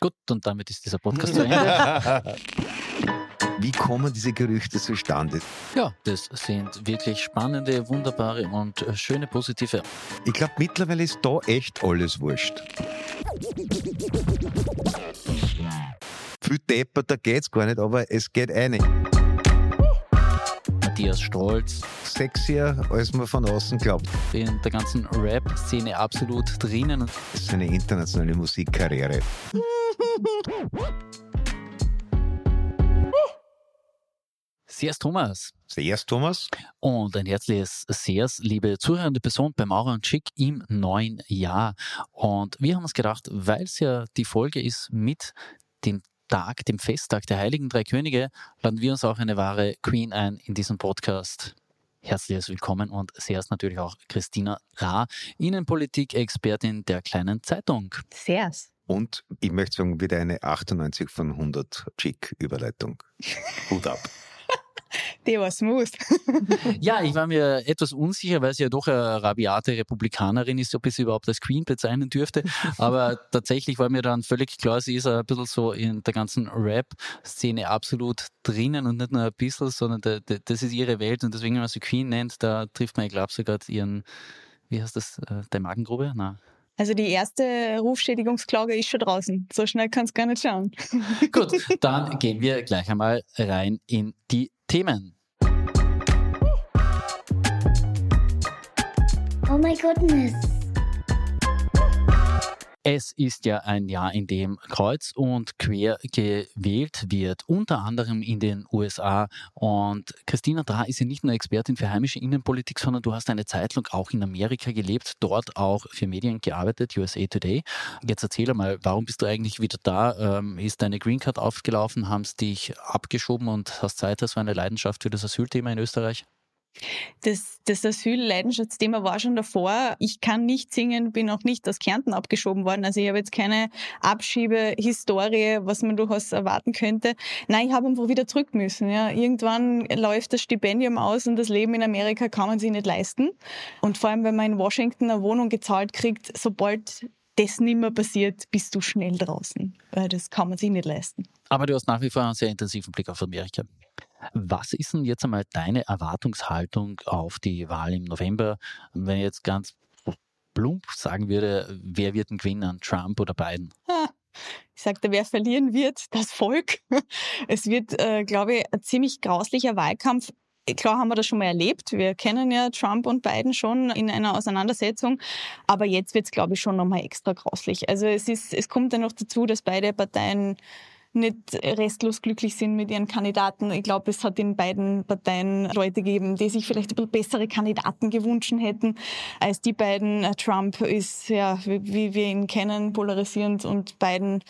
Gut, und damit ist dieser Podcast zu Ende. Wie kommen diese Gerüchte zustande? Ja, das sind wirklich spannende, wunderbare und äh, schöne positive. Ich glaube, mittlerweile ist da echt alles wurscht. Viel depperter geht's gar nicht, aber es geht eine. Matthias Stolz Sexier, als man von außen glaubt. in der ganzen Rap-Szene absolut drinnen. Das ist eine internationale Musikkarriere. Servus Thomas Sehr, Thomas. und ein herzliches Sehrs, liebe zuhörende Person bei Maurer und Schick im neuen Jahr. Und wir haben uns gedacht, weil es ja die Folge ist mit dem Tag, dem Festtag der Heiligen Drei Könige, laden wir uns auch eine wahre Queen ein in diesem Podcast. Herzliches Willkommen und Servus natürlich auch Christina Ra, Innenpolitik-Expertin der kleinen Zeitung. Servus. Und ich möchte sagen, wieder eine 98 von 100 Chick-Überleitung. Hut ab. Die war smooth. Ja, ich war mir etwas unsicher, weil sie ja doch eine rabiate Republikanerin ist, ob ich sie überhaupt als Queen bezeichnen dürfte. Aber tatsächlich war mir dann völlig klar, sie ist ein bisschen so in der ganzen Rap-Szene absolut drinnen und nicht nur ein bisschen, sondern da, da, das ist ihre Welt und deswegen, wenn man sie Queen nennt, da trifft man, ich glaube, sogar ihren, wie heißt das, äh, der Magengrube? Nein. Also die erste Rufschädigungsklage ist schon draußen. So schnell kannst du gar nicht schauen. Gut, dann gehen wir gleich einmal rein in die Themen. Oh my goodness. Es ist ja ein Jahr, in dem kreuz und quer gewählt wird, unter anderem in den USA. Und Christina Dra ist ja nicht nur Expertin für heimische Innenpolitik, sondern du hast eine Zeit lang auch in Amerika gelebt, dort auch für Medien gearbeitet, USA Today. Jetzt erzähl mal, warum bist du eigentlich wieder da? Ähm, ist deine Green Card aufgelaufen? Haben sie dich abgeschoben und hast Zeit, hast du eine Leidenschaft für das Asylthema in Österreich? Das, das Asyl-Leidenschaftsthema war schon davor. Ich kann nicht singen, bin auch nicht aus Kärnten abgeschoben worden. Also ich habe jetzt keine Abschiebehistorie, was man durchaus erwarten könnte. Nein, ich habe einfach wieder zurück müssen. Ja. Irgendwann läuft das Stipendium aus und das Leben in Amerika kann man sich nicht leisten. Und vor allem, wenn man in Washington eine Wohnung gezahlt kriegt, sobald das nicht mehr passiert, bist du schnell draußen. Weil das kann man sich nicht leisten. Aber du hast nach wie vor einen sehr intensiven Blick auf Amerika. Was ist denn jetzt einmal deine Erwartungshaltung auf die Wahl im November? Wenn ich jetzt ganz plump sagen würde, wer wird denn gewinnen, Trump oder Biden? Ich sagte, wer verlieren wird, das Volk. Es wird, äh, glaube ich, ein ziemlich grauslicher Wahlkampf. Klar haben wir das schon mal erlebt. Wir kennen ja Trump und Biden schon in einer Auseinandersetzung. Aber jetzt wird es, glaube ich, schon nochmal extra grauslich. Also es, ist, es kommt ja noch dazu, dass beide Parteien nicht restlos glücklich sind mit ihren Kandidaten. Ich glaube, es hat in beiden Parteien Leute gegeben, die sich vielleicht ein bisschen bessere Kandidaten gewünscht hätten als die beiden. Trump ist, ja, wie wie wir ihn kennen, polarisierend und Biden,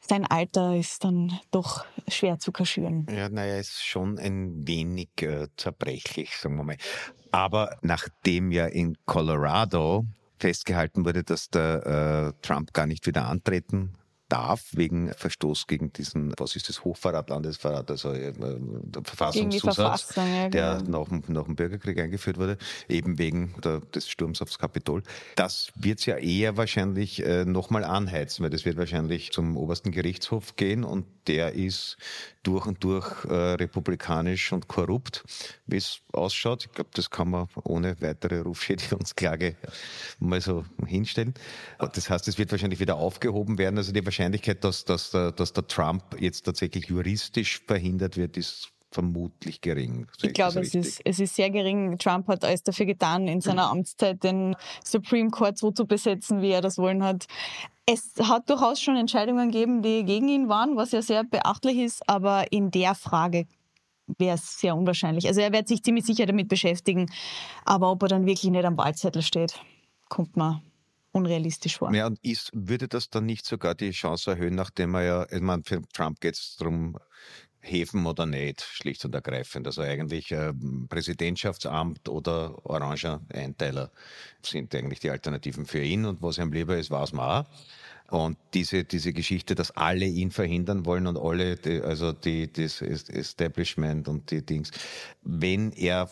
sein Alter ist dann doch schwer zu kaschieren. Ja, naja, ist schon ein wenig äh, zerbrechlich, sagen wir mal. Aber nachdem ja in Colorado festgehalten wurde, dass der äh, Trump gar nicht wieder antreten darf wegen Verstoß gegen diesen, was ist das, Hochverrat, Landesverrat, also äh, der die Verfassungszusatz, Verfassung, ja, der genau. nach, dem- nach dem Bürgerkrieg eingeführt wurde, eben wegen der, des Sturms aufs Kapitol. Das wird ja eher wahrscheinlich äh, nochmal anheizen, weil das wird wahrscheinlich zum obersten Gerichtshof gehen und der ist durch und durch äh, republikanisch und korrupt, wie es ausschaut. Ich glaube, das kann man ohne weitere Rufschädigungsklage mal so hinstellen. Das heißt, es wird wahrscheinlich wieder aufgehoben werden. Also die Wahrscheinlichkeit, dass, dass, der, dass der Trump jetzt tatsächlich juristisch verhindert wird, ist vermutlich gering. Ich glaube, es ist, es ist sehr gering. Trump hat alles dafür getan, in seiner Amtszeit den Supreme Court so zu besetzen, wie er das wollen hat. Es hat durchaus schon Entscheidungen gegeben, die gegen ihn waren, was ja sehr beachtlich ist, aber in der Frage wäre es sehr unwahrscheinlich. Also er wird sich ziemlich sicher damit beschäftigen, aber ob er dann wirklich nicht am Wahlzettel steht, kommt mir unrealistisch vor. Ja, und ist, würde das dann nicht sogar die Chance erhöhen, nachdem er ja, ich meine, für Trump geht es darum, Häfen oder nicht, schlicht und ergreifend. Also eigentlich ähm, Präsidentschaftsamt oder oranger Einteiler sind eigentlich die Alternativen für ihn. Und was ihm lieber ist, weiß man auch. Und diese, diese Geschichte, dass alle ihn verhindern wollen und alle, die, also die, das Establishment und die Dings, wenn er,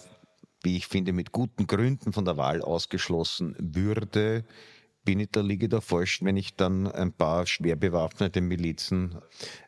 wie ich finde, mit guten Gründen von der Wahl ausgeschlossen würde, bin ich da, liege ich da falsch, wenn ich dann ein paar schwer bewaffnete Milizen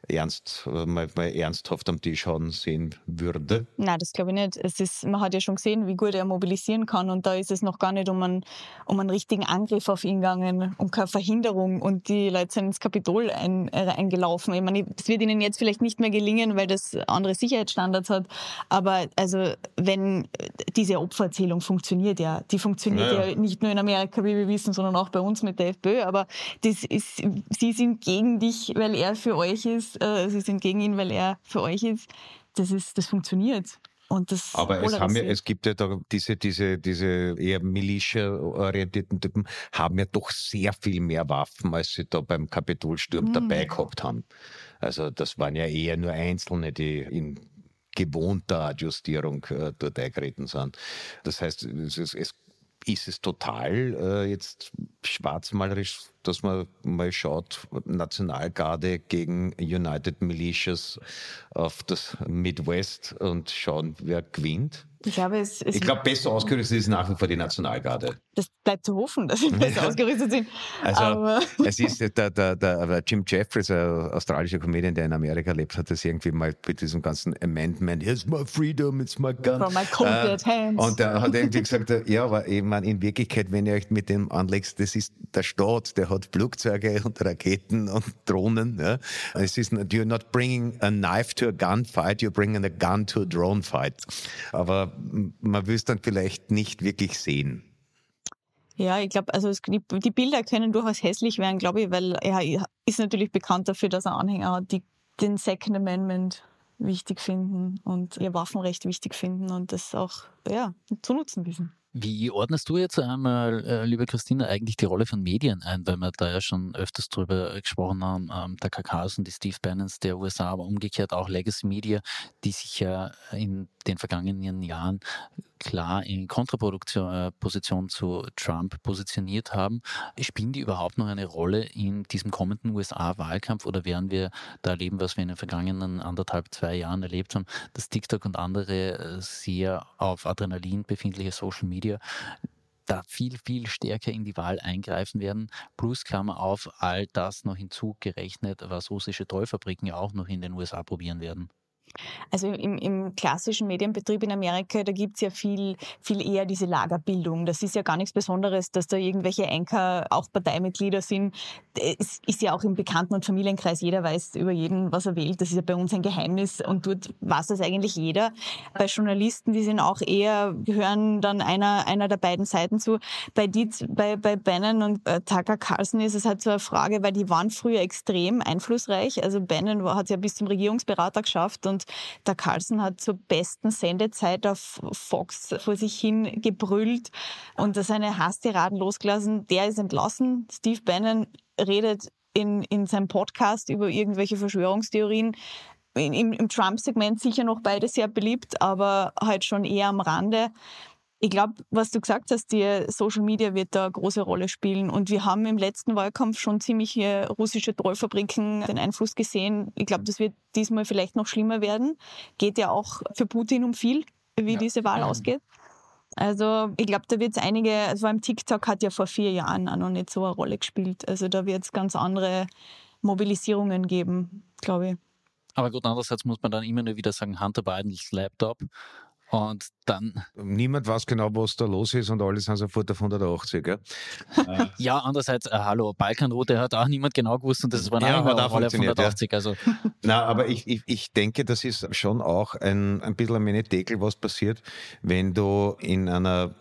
ernst, äh, mal, mal ernsthaft am Tisch hauen sehen würde? Nein, das glaube ich nicht. Es ist, man hat ja schon gesehen, wie gut er mobilisieren kann und da ist es noch gar nicht um einen, um einen richtigen Angriff auf ihn gegangen, um keine Verhinderung und die Leute sind ins Kapitol ein, äh, eingelaufen. Ich meine, das wird ihnen jetzt vielleicht nicht mehr gelingen, weil das andere Sicherheitsstandards hat, aber also wenn diese Opfererzählung funktioniert ja, die funktioniert ja, ja nicht nur in Amerika, wie wir wissen, sondern auch bei uns mit der FPÖ, aber das ist, sie sind gegen dich, weil er für euch ist äh, sie sind gegen ihn, weil er für euch ist. Das, ist, das funktioniert. Und das Aber es, haben ja, es gibt ja da diese, diese, diese eher militia-orientierten Typen, haben ja doch sehr viel mehr Waffen, als sie da beim Kapitolsturm mhm. dabei gehabt haben. Also das waren ja eher nur Einzelne, die in gewohnter Adjustierung äh, dort eingetreten sind. Das heißt, es, es ist es total äh, jetzt schwarzmalerisch, dass man mal schaut, Nationalgarde gegen United Militias auf das Midwest und schauen, wer gewinnt? Ich ich glaube, besser ausgerüstet ist nach wie vor die Nationalgarde. Das bleibt zu hoffen, dass sie besser ausgerüstet sind. Also, Aber es ist der, der, der, Jim Jeffries, ein australischer Comedian, der in Amerika lebt, hat das irgendwie mal mit diesem ganzen Amendment, it's my freedom, it's my gun. From my cold äh, hands. Und er hat irgendwie gesagt, ja, aber ich meine, in Wirklichkeit, wenn ihr euch mit dem anlegst, das ist der Staat, der hat Flugzeuge und Raketen und Drohnen. Ja. Es ist, you're not bringing a knife to a gunfight, you're bringing a gun to a drone fight. Aber man will es dann vielleicht nicht wirklich sehen. Ja, ich glaube, also es, die, die, Bilder können durchaus hässlich werden, glaube ich, weil er ist natürlich bekannt dafür, dass er Anhänger hat, die den Second Amendment wichtig finden und ihr Waffenrecht wichtig finden und das auch ja, zu nutzen wissen. Wie ordnest du jetzt einmal, äh, liebe Christina, eigentlich die Rolle von Medien ein, weil wir da ja schon öfters drüber gesprochen haben, ähm, der KKs und die Steve Bannons der USA, aber umgekehrt auch Legacy Media, die sich ja in den vergangenen Jahren klar in Kontraposition äh, zu Trump positioniert haben. Spielen die überhaupt noch eine Rolle in diesem kommenden USA-Wahlkampf oder werden wir da erleben, was wir in den vergangenen anderthalb, zwei Jahren erlebt haben, dass TikTok und andere äh, sehr auf Adrenalin befindliche Social Media da viel, viel stärker in die Wahl eingreifen werden. Plus Klammer auf, all das noch hinzugerechnet, was russische Trollfabriken ja auch noch in den USA probieren werden. Also im, im klassischen Medienbetrieb in Amerika, da gibt's ja viel, viel eher diese Lagerbildung. Das ist ja gar nichts Besonderes, dass da irgendwelche Anker auch Parteimitglieder sind. Es ist ja auch im Bekannten- und Familienkreis, jeder weiß über jeden, was er wählt. Das ist ja bei uns ein Geheimnis und dort weiß das eigentlich jeder. Bei Journalisten, die sind auch eher, gehören dann einer, einer der beiden Seiten zu. Bei, Dietz, bei, bei Bannon und äh, Tucker Carlson ist es halt so eine Frage, weil die waren früher extrem einflussreich. Also Bannon hat es ja bis zum Regierungsberater geschafft und und der Carlson hat zur besten Sendezeit auf Fox vor sich hin gebrüllt und seine Hasstiraden losgelassen. Der ist entlassen. Steve Bannon redet in, in seinem Podcast über irgendwelche Verschwörungstheorien. Im, im Trump-Segment sicher noch beide sehr beliebt, aber halt schon eher am Rande. Ich glaube, was du gesagt hast, die Social Media wird da eine große Rolle spielen. Und wir haben im letzten Wahlkampf schon ziemlich russische Trollfabriken den Einfluss gesehen. Ich glaube, das wird diesmal vielleicht noch schlimmer werden. Geht ja auch für Putin um viel, wie ja. diese Wahl ausgeht. Also ich glaube, da wird es einige, also vor allem TikTok hat ja vor vier Jahren auch noch nicht so eine Rolle gespielt. Also da wird es ganz andere Mobilisierungen geben, glaube ich. Aber gut, andererseits muss man dann immer nur wieder sagen, Hunter Bidens Laptop und dann. Niemand weiß genau, was da los ist und alle sind sofort auf 180, gell? ja, andererseits, äh, hallo, Balkanroute hat auch niemand genau gewusst und das war ja, auch alle auf 180. Ja. Also. Na, aber ich, ich, ich denke, das ist schon auch ein, ein bisschen ein Menetekel, was passiert, wenn du in einer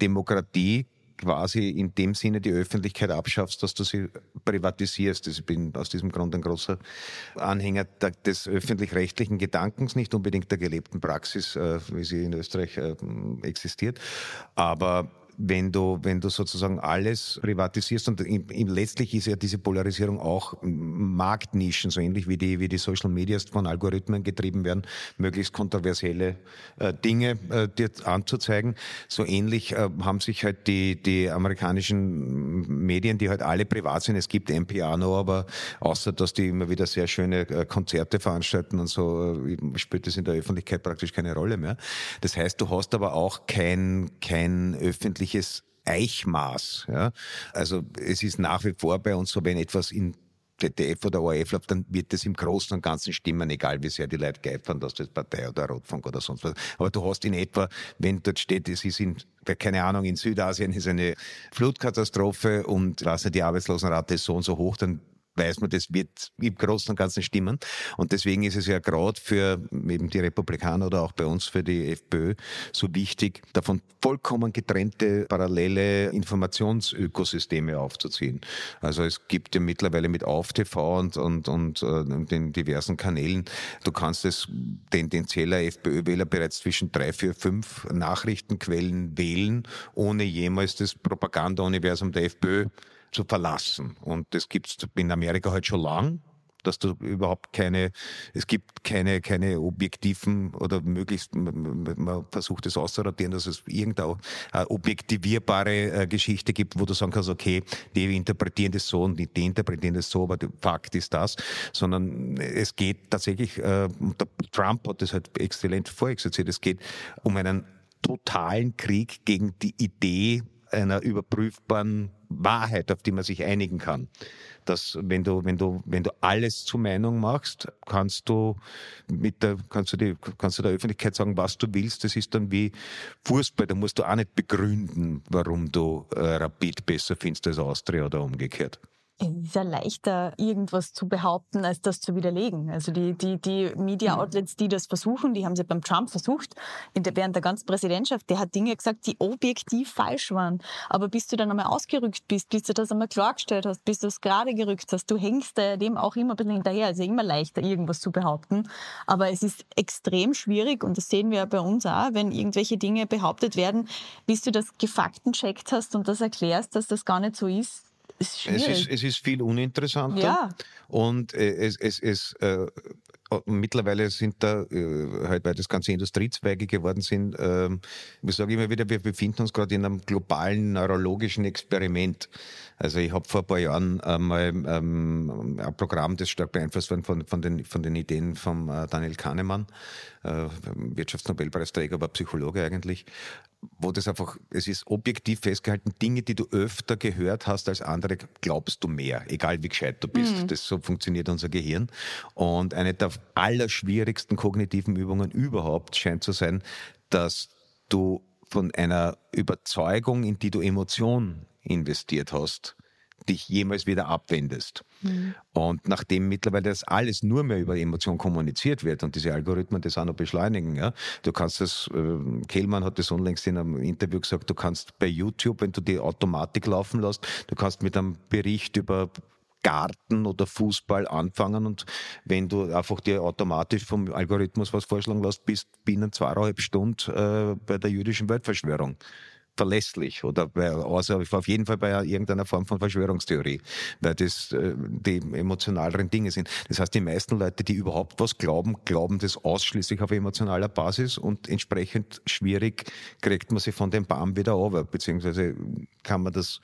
Demokratie quasi in dem Sinne die Öffentlichkeit abschaffst, dass du sie privatisierst. Ich bin aus diesem Grund ein großer Anhänger des öffentlich-rechtlichen Gedankens, nicht unbedingt der gelebten Praxis, äh, wie sie in Österreich äh, existiert. Aber wenn du, wenn du sozusagen alles privatisierst und in, in, letztlich ist ja diese Polarisierung auch Marktnischen, so ähnlich wie die, wie die Social Medias von Algorithmen getrieben werden, möglichst kontroversielle äh, Dinge äh, dir anzuzeigen. So ähnlich äh, haben sich halt die, die amerikanischen Medien, die halt alle privat sind, es gibt NPR noch, aber außer dass die immer wieder sehr schöne äh, Konzerte veranstalten und so, äh, spielt das in der Öffentlichkeit praktisch keine Rolle mehr. Das heißt, du hast aber auch kein, kein öffentliches öffentliches Eichmaß. Ja? Also es ist nach wie vor bei uns so, wenn etwas in ZDF oder ORF läuft, dann wird das im Großen und Ganzen stimmen, egal wie sehr die Leute geifern, dass das Partei oder Rotfunk oder sonst was. Aber du hast in etwa, wenn dort steht, es ist in, keine Ahnung, in Südasien ist eine Flutkatastrophe und was die Arbeitslosenrate ist so und so hoch, dann weiß man, das wird im Großen und Ganzen stimmen. Und deswegen ist es ja gerade für eben die Republikaner oder auch bei uns für die FPÖ so wichtig, davon vollkommen getrennte parallele Informationsökosysteme aufzuziehen. Also es gibt ja mittlerweile mit AufTV und, und, und äh, den diversen Kanälen, du kannst es, den, den Zähler FPÖ-Wähler bereits zwischen drei, vier, fünf Nachrichtenquellen wählen, ohne jemals das Propagandauniversum der FPÖ zu verlassen. Und das gibt's in Amerika halt schon lang dass du überhaupt keine, es gibt keine, keine objektiven oder möglichst, man versucht es auszurotieren, dass es irgendeine objektivierbare äh, Geschichte gibt, wo du sagen kannst, okay, die interpretieren das so und die, interpretieren das so, aber der Fakt ist das, sondern es geht tatsächlich, äh, Trump hat das halt exzellent vorexerziert, es geht um einen totalen Krieg gegen die Idee einer überprüfbaren Wahrheit, auf die man sich einigen kann. Dass wenn du, wenn du, wenn du alles zur Meinung machst, kannst du mit der, kannst du die, kannst du der Öffentlichkeit sagen, was du willst. Das ist dann wie Fußball. Da musst du auch nicht begründen, warum du äh, Rapid besser findest als Austria oder umgekehrt. Es ist ja leichter, irgendwas zu behaupten, als das zu widerlegen. Also die, die, die Media-Outlets, die das versuchen, die haben sie beim Trump versucht, der, während der ganzen Präsidentschaft, der hat Dinge gesagt, die objektiv falsch waren. Aber bis du dann einmal ausgerückt bist, bis du das einmal klargestellt hast, bis du es gerade gerückt hast, du hängst dem auch immer ein bisschen hinterher. Also immer leichter, irgendwas zu behaupten. Aber es ist extrem schwierig und das sehen wir ja bei uns auch, wenn irgendwelche Dinge behauptet werden, bis du das gefaktencheckt hast und das erklärst, dass das gar nicht so ist, ist es, ist, es ist viel uninteressanter. Ja. Und äh, es, es, es äh, mittlerweile sind da, äh, halt, weil das ganze Industriezweige geworden sind, äh, ich sage immer wieder, wir befinden uns gerade in einem globalen neurologischen Experiment. Also ich habe vor ein paar Jahren einmal ähm, ein Programm, das stark beeinflusst worden von, von, den, von den Ideen von äh, Daniel Kahnemann, äh, Wirtschaftsnobelpreisträger, aber Psychologe eigentlich, wo das einfach, es ist objektiv festgehalten, Dinge, die du öfter gehört hast als andere, glaubst du mehr, egal wie gescheit du bist. Mhm. Das so funktioniert unser Gehirn. Und eine der allerschwierigsten kognitiven Übungen überhaupt scheint zu sein, dass du von einer Überzeugung, in die du Emotion investiert hast, dich jemals wieder abwendest. Mhm. Und nachdem mittlerweile das alles nur mehr über Emotionen kommuniziert wird und diese Algorithmen das auch noch beschleunigen, ja, du kannst das, äh, Kehlmann hat das unlängst in einem Interview gesagt, du kannst bei YouTube, wenn du die Automatik laufen lässt, du kannst mit einem Bericht über Garten oder Fußball anfangen und wenn du einfach dir automatisch vom Algorithmus was vorschlagen lässt, bist binnen zweieinhalb Stunden äh, bei der jüdischen Weltverschwörung verlässlich oder bei, also auf jeden Fall bei irgendeiner Form von Verschwörungstheorie, weil das äh, die emotionaleren Dinge sind. Das heißt, die meisten Leute, die überhaupt was glauben, glauben das ausschließlich auf emotionaler Basis und entsprechend schwierig kriegt man sie von dem Baum wieder over, beziehungsweise kann man das,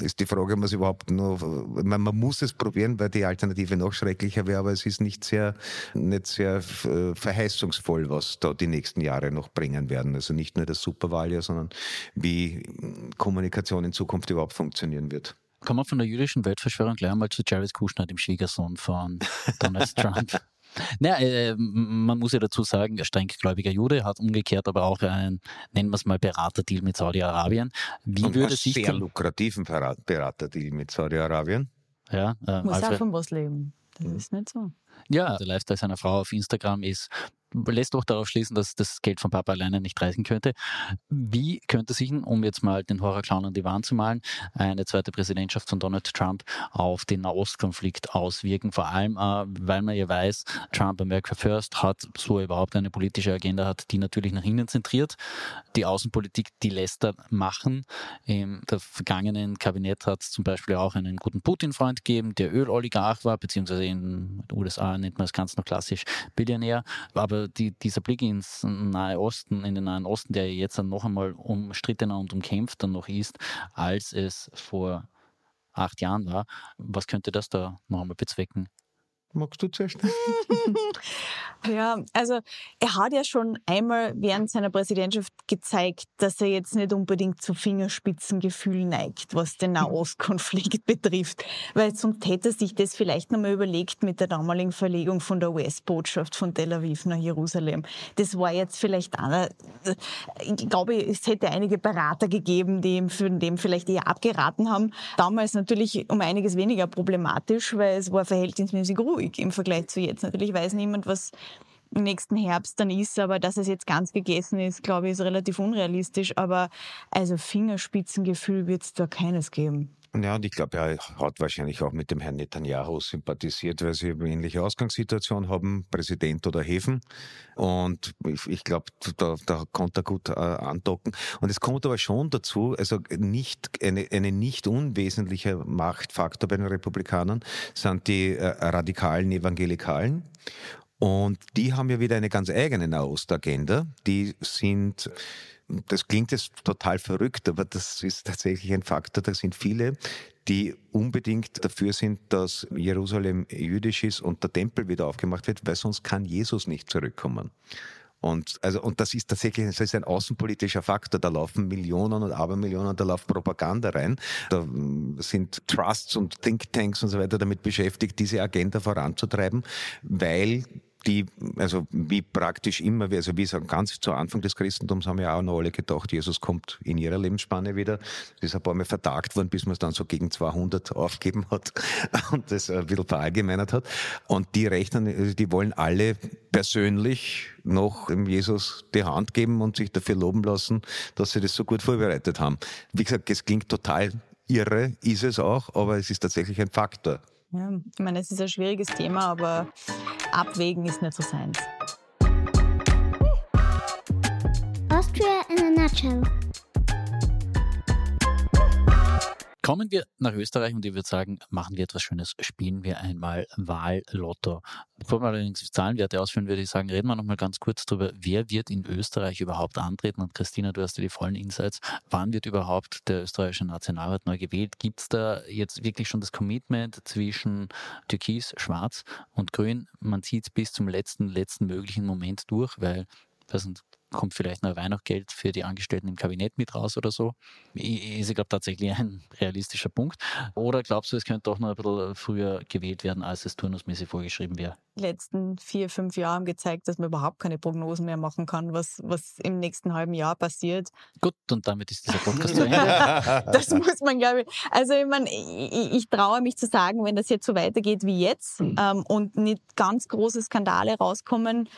ist die Frage, ob man es überhaupt nur, man, man muss es probieren, weil die Alternative noch schrecklicher wäre, aber es ist nicht sehr, nicht sehr äh, verheißungsvoll, was da die nächsten Jahre noch bringen werden. Also nicht nur das Superwahljahr, sondern wie wie Kommunikation in Zukunft überhaupt funktionieren wird. Kommen wir von der jüdischen Weltverschwörung gleich einmal zu Jared Kushner, dem Schwiegersohn von Donald Trump. Naja, äh, man muss ja dazu sagen, der strenggläubiger Jude hat umgekehrt aber auch einen, nennen wir es mal, Beraterdeal mit Saudi-Arabien. Wie Und würde sich sehr lukrativen Beraterdeal mit Saudi-Arabien. Ja, äh, muss Alfred, auch von was leben. Das ist nicht so. Ja, der Lifestyle seiner Frau auf Instagram ist lässt doch darauf schließen, dass das Geld von Papa alleine nicht reichen könnte. Wie könnte sich, um jetzt mal den Horrorclown an die Wand zu malen, eine zweite Präsidentschaft von Donald Trump auf den Nahostkonflikt auswirken? Vor allem, äh, weil man ja weiß, Trump America First hat, so er überhaupt eine politische Agenda hat, die natürlich nach innen zentriert. Die Außenpolitik, die lässt er machen. Im vergangenen Kabinett hat es zum Beispiel auch einen guten Putin-Freund gegeben, der Öloligarch war, beziehungsweise in den USA nennt man es ganz noch klassisch Billionär. Aber die, dieser Blick ins Nahe Osten, in den Nahen Osten, der jetzt noch einmal umstrittener und umkämpfter noch ist, als es vor acht Jahren war, was könnte das da noch einmal bezwecken? Magst du zuerst? Ja, also er hat ja schon einmal während seiner Präsidentschaft gezeigt, dass er jetzt nicht unbedingt zu Fingerspitzengefühl neigt, was den Nahostkonflikt betrifft. Weil sonst hätte er sich das vielleicht nochmal überlegt mit der damaligen Verlegung von der US-Botschaft von Tel Aviv nach Jerusalem. Das war jetzt vielleicht einer, ich glaube, es hätte einige Berater gegeben, die ihm von dem vielleicht eher abgeraten haben. Damals natürlich um einiges weniger problematisch, weil es war verhältnismäßig ruhig im Vergleich zu jetzt. Natürlich weiß niemand, was nächsten Herbst dann ist, aber dass es jetzt ganz gegessen ist, glaube ich, ist relativ unrealistisch. Aber also Fingerspitzengefühl wird es da keines geben. Ja, und ich glaube, er hat wahrscheinlich auch mit dem Herrn Netanyahu sympathisiert, weil sie eine ähnliche Ausgangssituation haben, Präsident oder Häfen. Und ich, ich glaube, da, da konnte er gut äh, andocken. Und es kommt aber schon dazu, also nicht eine, eine nicht unwesentlicher Machtfaktor bei den Republikanern sind die äh, radikalen Evangelikalen. Und die haben ja wieder eine ganz eigene Nahostagenda. Die sind das klingt jetzt total verrückt, aber das ist tatsächlich ein Faktor. Da sind viele, die unbedingt dafür sind, dass Jerusalem jüdisch ist und der Tempel wieder aufgemacht wird, weil sonst kann Jesus nicht zurückkommen. Und, also, und das ist tatsächlich das ist ein außenpolitischer Faktor. Da laufen Millionen und Abermillionen, da läuft Propaganda rein. Da sind Trusts und Thinktanks und so weiter damit beschäftigt, diese Agenda voranzutreiben, weil die, also wie praktisch immer, also wie sagen, ganz zu Anfang des Christentums haben ja auch noch alle gedacht, Jesus kommt in ihrer Lebensspanne wieder. Das ist ein paar Mal vertagt worden, bis man es dann so gegen 200 aufgeben hat und das ein bisschen verallgemeinert hat. Und die rechnen, also die wollen alle persönlich noch Jesus die Hand geben und sich dafür loben lassen, dass sie das so gut vorbereitet haben. Wie gesagt, es klingt total irre, ist es auch, aber es ist tatsächlich ein Faktor. Ja, ich meine, es ist ein schwieriges Thema, aber abwägen ist nicht so seins. Austria in a nutshell. Kommen wir nach Österreich und ich würde sagen, machen wir etwas Schönes, spielen wir einmal Wahllotto. Bevor wir allerdings Zahlenwerte ausführen, würde ich sagen, reden wir nochmal ganz kurz darüber, wer wird in Österreich überhaupt antreten? Und Christina, du hast ja die vollen Insights. Wann wird überhaupt der österreichische Nationalrat neu gewählt? Gibt es da jetzt wirklich schon das Commitment zwischen Türkis, Schwarz und Grün? Man zieht es bis zum letzten, letzten möglichen Moment durch, weil, weiß nicht, kommt vielleicht noch Weihnachtsgeld für die Angestellten im Kabinett mit raus oder so. Ist, ich glaube, tatsächlich ein realistischer Punkt. Oder glaubst du, es könnte doch noch ein bisschen früher gewählt werden, als es turnusmäßig vorgeschrieben wäre? Die letzten vier, fünf Jahre haben gezeigt, dass man überhaupt keine Prognosen mehr machen kann, was, was im nächsten halben Jahr passiert. Gut, und damit ist dieser Podcast zu Ende. das muss man, glaube ich. Also, ich meine, ich, ich, traue mich zu sagen, wenn das jetzt so weitergeht wie jetzt hm. ähm, und nicht ganz große Skandale rauskommen,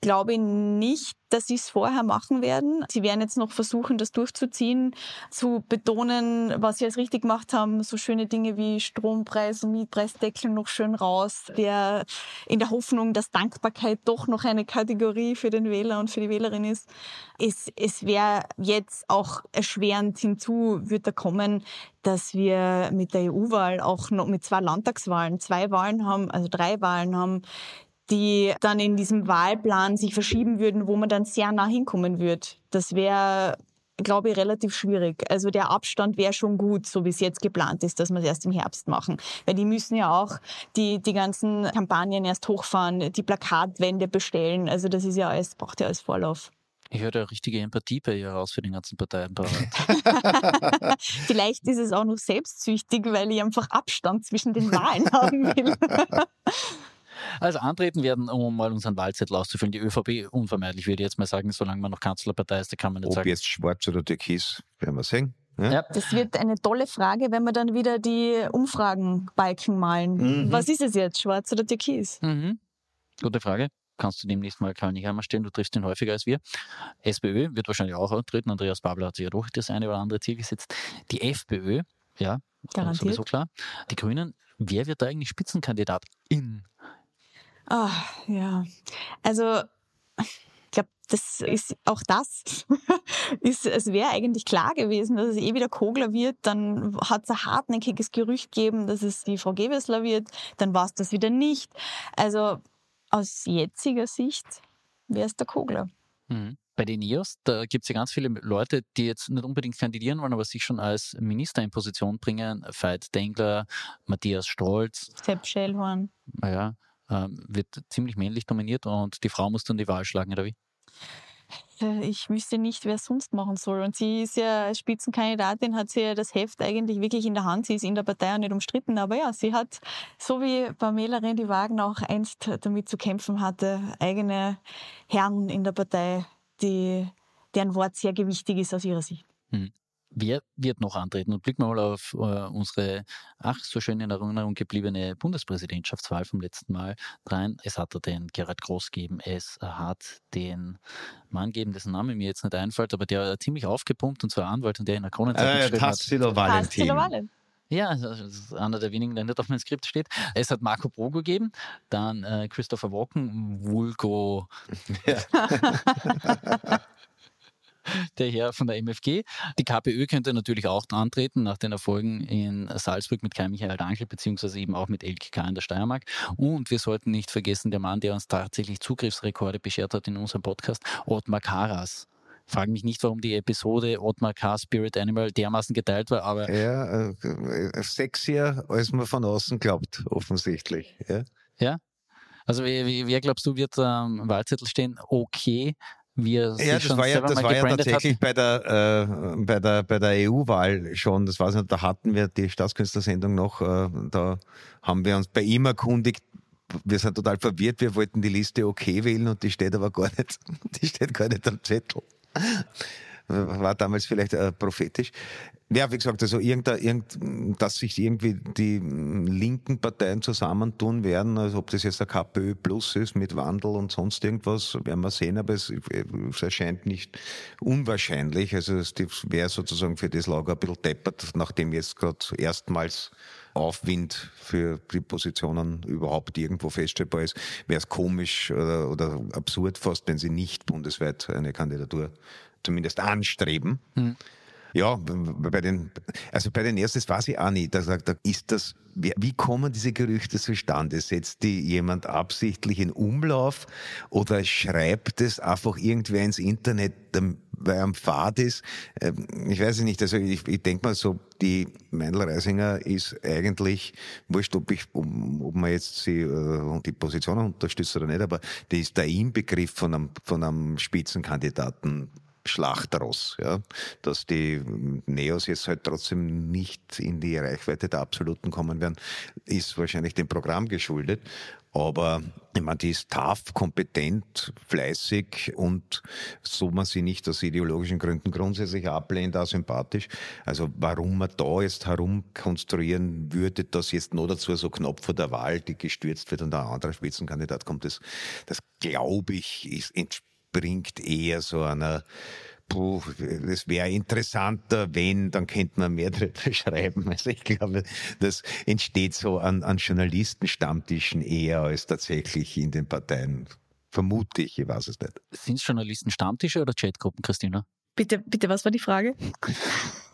glaube ich nicht, dass sie es vorher machen werden. Sie werden jetzt noch versuchen, das durchzuziehen, zu betonen, was sie als richtig gemacht haben. So schöne Dinge wie Strompreis und Mietpreisdeckel noch schön raus. Der, in der Hoffnung, dass Dankbarkeit doch noch eine Kategorie für den Wähler und für die Wählerin ist. Es, es wäre jetzt auch erschwerend hinzu, wird da kommen, dass wir mit der EU-Wahl auch noch mit zwei Landtagswahlen, zwei Wahlen haben, also drei Wahlen haben, die dann in diesem Wahlplan sich verschieben würden, wo man dann sehr nah hinkommen würde. Das wäre glaube ich, relativ schwierig. Also der Abstand wäre schon gut, so wie es jetzt geplant ist, dass wir es erst im Herbst machen. Weil die müssen ja auch die, die ganzen Kampagnen erst hochfahren, die Plakatwände bestellen. Also das ist ja alles, braucht ja alles Vorlauf. Ich höre da richtige Empathie bei ihr raus für den ganzen Parteienapparat. Vielleicht ist es auch noch selbstsüchtig, weil ich einfach Abstand zwischen den Wahlen haben will. Also antreten werden, um mal unseren Wahlzettel auszufüllen, die ÖVP unvermeidlich, würde ich jetzt mal sagen, solange man noch Kanzlerpartei ist, da kann man nicht Ob sagen. Ob jetzt schwarz oder türkis, werden wir sehen. Ja? ja? Das wird eine tolle Frage, wenn wir dann wieder die Umfragenbalken malen. Mhm. Was ist es jetzt, schwarz oder türkis? Mhm. Gute Frage. Kannst du demnächst mal Karl Nichheimer stellen, du triffst ihn häufiger als wir. SPÖ wird wahrscheinlich auch antreten. Andreas Babel hat sich ja doch das eine oder andere Ziel gesetzt. Die FPÖ, ja, Garantiert. sowieso klar. Die Grünen, wer wird da eigentlich Spitzenkandidat in Ah, ja. Also, ich glaube, das ist auch das ist, es wäre eigentlich klar gewesen, dass es eh wieder Kogler wird. Dann hat es ein hartnäckiges Gerücht gegeben, dass es die Frau Gewessler wird. Dann war es das wieder nicht. Also aus jetziger Sicht wäre es der Kogler. Mhm. Bei den NIOS, da gibt es ja ganz viele Leute, die jetzt nicht unbedingt kandidieren wollen, aber sich schon als Minister in Position bringen. Veit Dengler, Matthias Strolz. Sepp Schellhorn. Ja, wird ziemlich männlich dominiert und die Frau muss dann die Wahl schlagen, oder wie? Äh, ich wüsste nicht, wer es sonst machen soll. Und sie ist ja als Spitzenkandidatin, hat sie ja das Heft eigentlich wirklich in der Hand. Sie ist in der Partei auch nicht umstritten, aber ja, sie hat, so wie Pamela Rendi-Wagen auch einst damit zu kämpfen hatte, eigene Herren in der Partei, die, deren Wort sehr gewichtig ist aus ihrer Sicht. Hm. Wer wird noch antreten? Und blicken wir mal auf äh, unsere ach so schön in Erinnerung gebliebene Bundespräsidentschaftswahl vom letzten Mal rein. Es hat den Gerhard Groß gegeben, es hat den Mann gegeben, dessen Name mir jetzt nicht einfällt, aber der ziemlich aufgepumpt und zwar Anwalt und der in der Kronenzeitung äh, Tassilo Valentin. Valentin. Ja, das ist einer der wenigen, der nicht auf meinem Skript steht. Es hat Marco Brogo gegeben, dann äh, Christopher Walken, Vulgo. Ja. der Herr von der MFG. Die KPÖ könnte natürlich auch antreten nach den Erfolgen in Salzburg mit Kai Michael Dankel, beziehungsweise eben auch mit Elke K. in der Steiermark. Und wir sollten nicht vergessen, der Mann, der uns tatsächlich Zugriffsrekorde beschert hat in unserem Podcast, Ottmar Karas. Frage mich nicht, warum die Episode Ottmar K. Spirit Animal dermaßen geteilt war, aber. Ja, äh, sexier, als man von außen glaubt, offensichtlich. Ja. ja? Also wer, wer glaubst du, wird am ähm, Wahlzettel stehen? Okay, wir ja, das war ja, das war ja tatsächlich bei der, äh, bei der, bei der EU-Wahl schon, das weiß nicht, da hatten wir die Staatskünstlersendung noch, äh, da haben wir uns bei ihm erkundigt, wir sind total verwirrt, wir wollten die Liste okay wählen und die steht aber gar nicht, die steht gar nicht am Zettel war damals vielleicht äh, prophetisch. Ja, wie gesagt, also irgend, dass sich irgendwie die linken Parteien zusammentun werden, also ob das jetzt der KPÖ Plus ist mit Wandel und sonst irgendwas, werden wir sehen, aber es, es erscheint nicht unwahrscheinlich. Also es wäre sozusagen für das Lager ein bisschen deppert, nachdem jetzt gerade erstmals Aufwind für die Positionen überhaupt irgendwo feststellbar ist, wäre es komisch oder, oder absurd fast, wenn sie nicht bundesweit eine Kandidatur zumindest anstreben. Hm. Ja, bei den, also bei den ersten weiß ich auch nicht. Da sagt er, ist das, wie kommen diese Gerüchte zustande? Setzt die jemand absichtlich in Umlauf oder schreibt es einfach irgendwer ins Internet, weil er am Pfad ist? Ähm, ich weiß es nicht. Also ich, ich denke mal so, die Meindl Reisinger ist eigentlich, wurscht, ob ich, ob man jetzt sie, äh, die Position unterstützt oder nicht, aber die ist der Inbegriff von einem, von einem Spitzenkandidaten Schlachtross. Ja? Dass die Neos jetzt halt trotzdem nicht in die Reichweite der Absoluten kommen werden, ist wahrscheinlich dem Programm geschuldet. Aber ich meine, die ist tough, kompetent, fleißig und so man sie nicht aus ideologischen Gründen grundsätzlich ablehnt, auch sympathisch. Also warum man da jetzt herumkonstruieren würde, dass jetzt noch dazu so knapp vor der Wahl, die gestürzt wird und ein anderer Spitzenkandidat kommt, das, das glaube ich, ist, bringt eher so einer Puh, das wäre interessanter, wenn, dann könnte man mehr darüber schreiben. Also ich glaube, das entsteht so an, an Journalistenstammtischen eher als tatsächlich in den Parteien. Vermute ich, ich weiß es nicht. Sind es Journalistenstammtische oder Chatgruppen, Christina? Bitte, bitte, was war die Frage?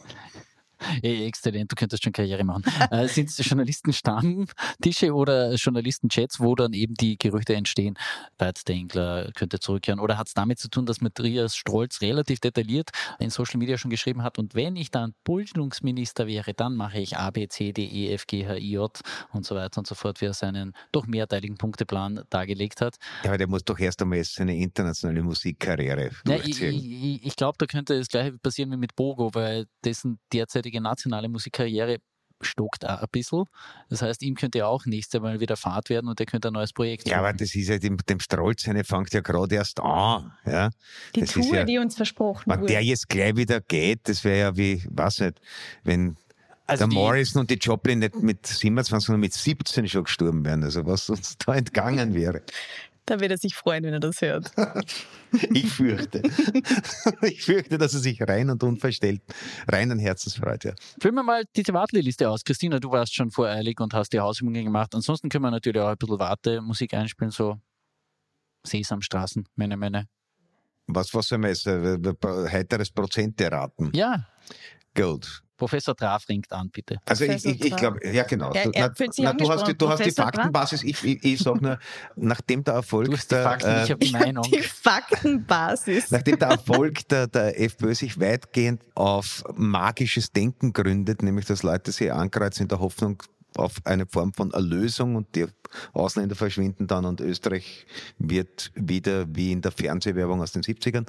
Ey, exzellent, du könntest schon Karriere machen. äh, sind es Journalisten-Stammtische oder Journalisten-Chats, wo dann eben die Gerüchte entstehen, Bert Dengler könnte zurückkehren? Oder hat es damit zu tun, dass Matthias Strolz relativ detailliert in Social Media schon geschrieben hat, und wenn ich dann Bildungsminister wäre, dann mache ich A, B, C, D, E, F, G, H, I, J und so weiter und so fort, wie er seinen doch mehrteiligen Punkteplan dargelegt hat. Ja, aber der muss doch erst einmal seine internationale Musikkarriere durchziehen. Ja, ich, ich, ich glaube, da könnte das gleiche passieren wie mit Bogo, weil dessen derzeitige bisherige nationale Musikkarriere stockt auch ein bisschen. Das heißt, ihm könnte ja auch nächstes Mal wieder Fahrt werden und er könnte ein neues Projekt Ja, aber das ist ja dem, dem Strolz, seine fängt ja gerade erst an. Ja. Die das Tour, ja, die uns versprochen wurde. Wenn der jetzt gleich wieder geht, das wäre ja wie, weiß nicht, wenn also der Morrison und die Joplin nicht mit 27, sondern mit 17 schon gestorben wären. Also was uns da entgangen wäre. Da wird er sich freuen, wenn er das hört. ich fürchte. ich fürchte, dass er sich rein und unverstellt, reinen Herzens freut. Ja. Füllen wir mal die Warteliste aus. Christina, du warst schon voreilig und hast die Hausübungen gemacht. Ansonsten können wir natürlich auch ein bisschen Wartemusik einspielen, so Sesamstraßen, meine, meine. Was, was soll man jetzt? Äh, heiteres Prozent erraten? Ja. Gut. Professor Traf ringt an, bitte. Also ich, ich, ich glaube, ja genau. Er na, na, du, hast die, du hast die Faktenbasis. Ich, ich, ich sage nur, nachdem der Erfolg du hast die Fakten, der, ich habe die Meinung. Die Faktenbasis. Nachdem der Erfolg der, der FPÖ sich weitgehend auf magisches Denken gründet, nämlich dass Leute sich ankreuzen in der Hoffnung, auf eine Form von Erlösung und die Ausländer verschwinden dann und Österreich wird wieder wie in der Fernsehwerbung aus den 70ern.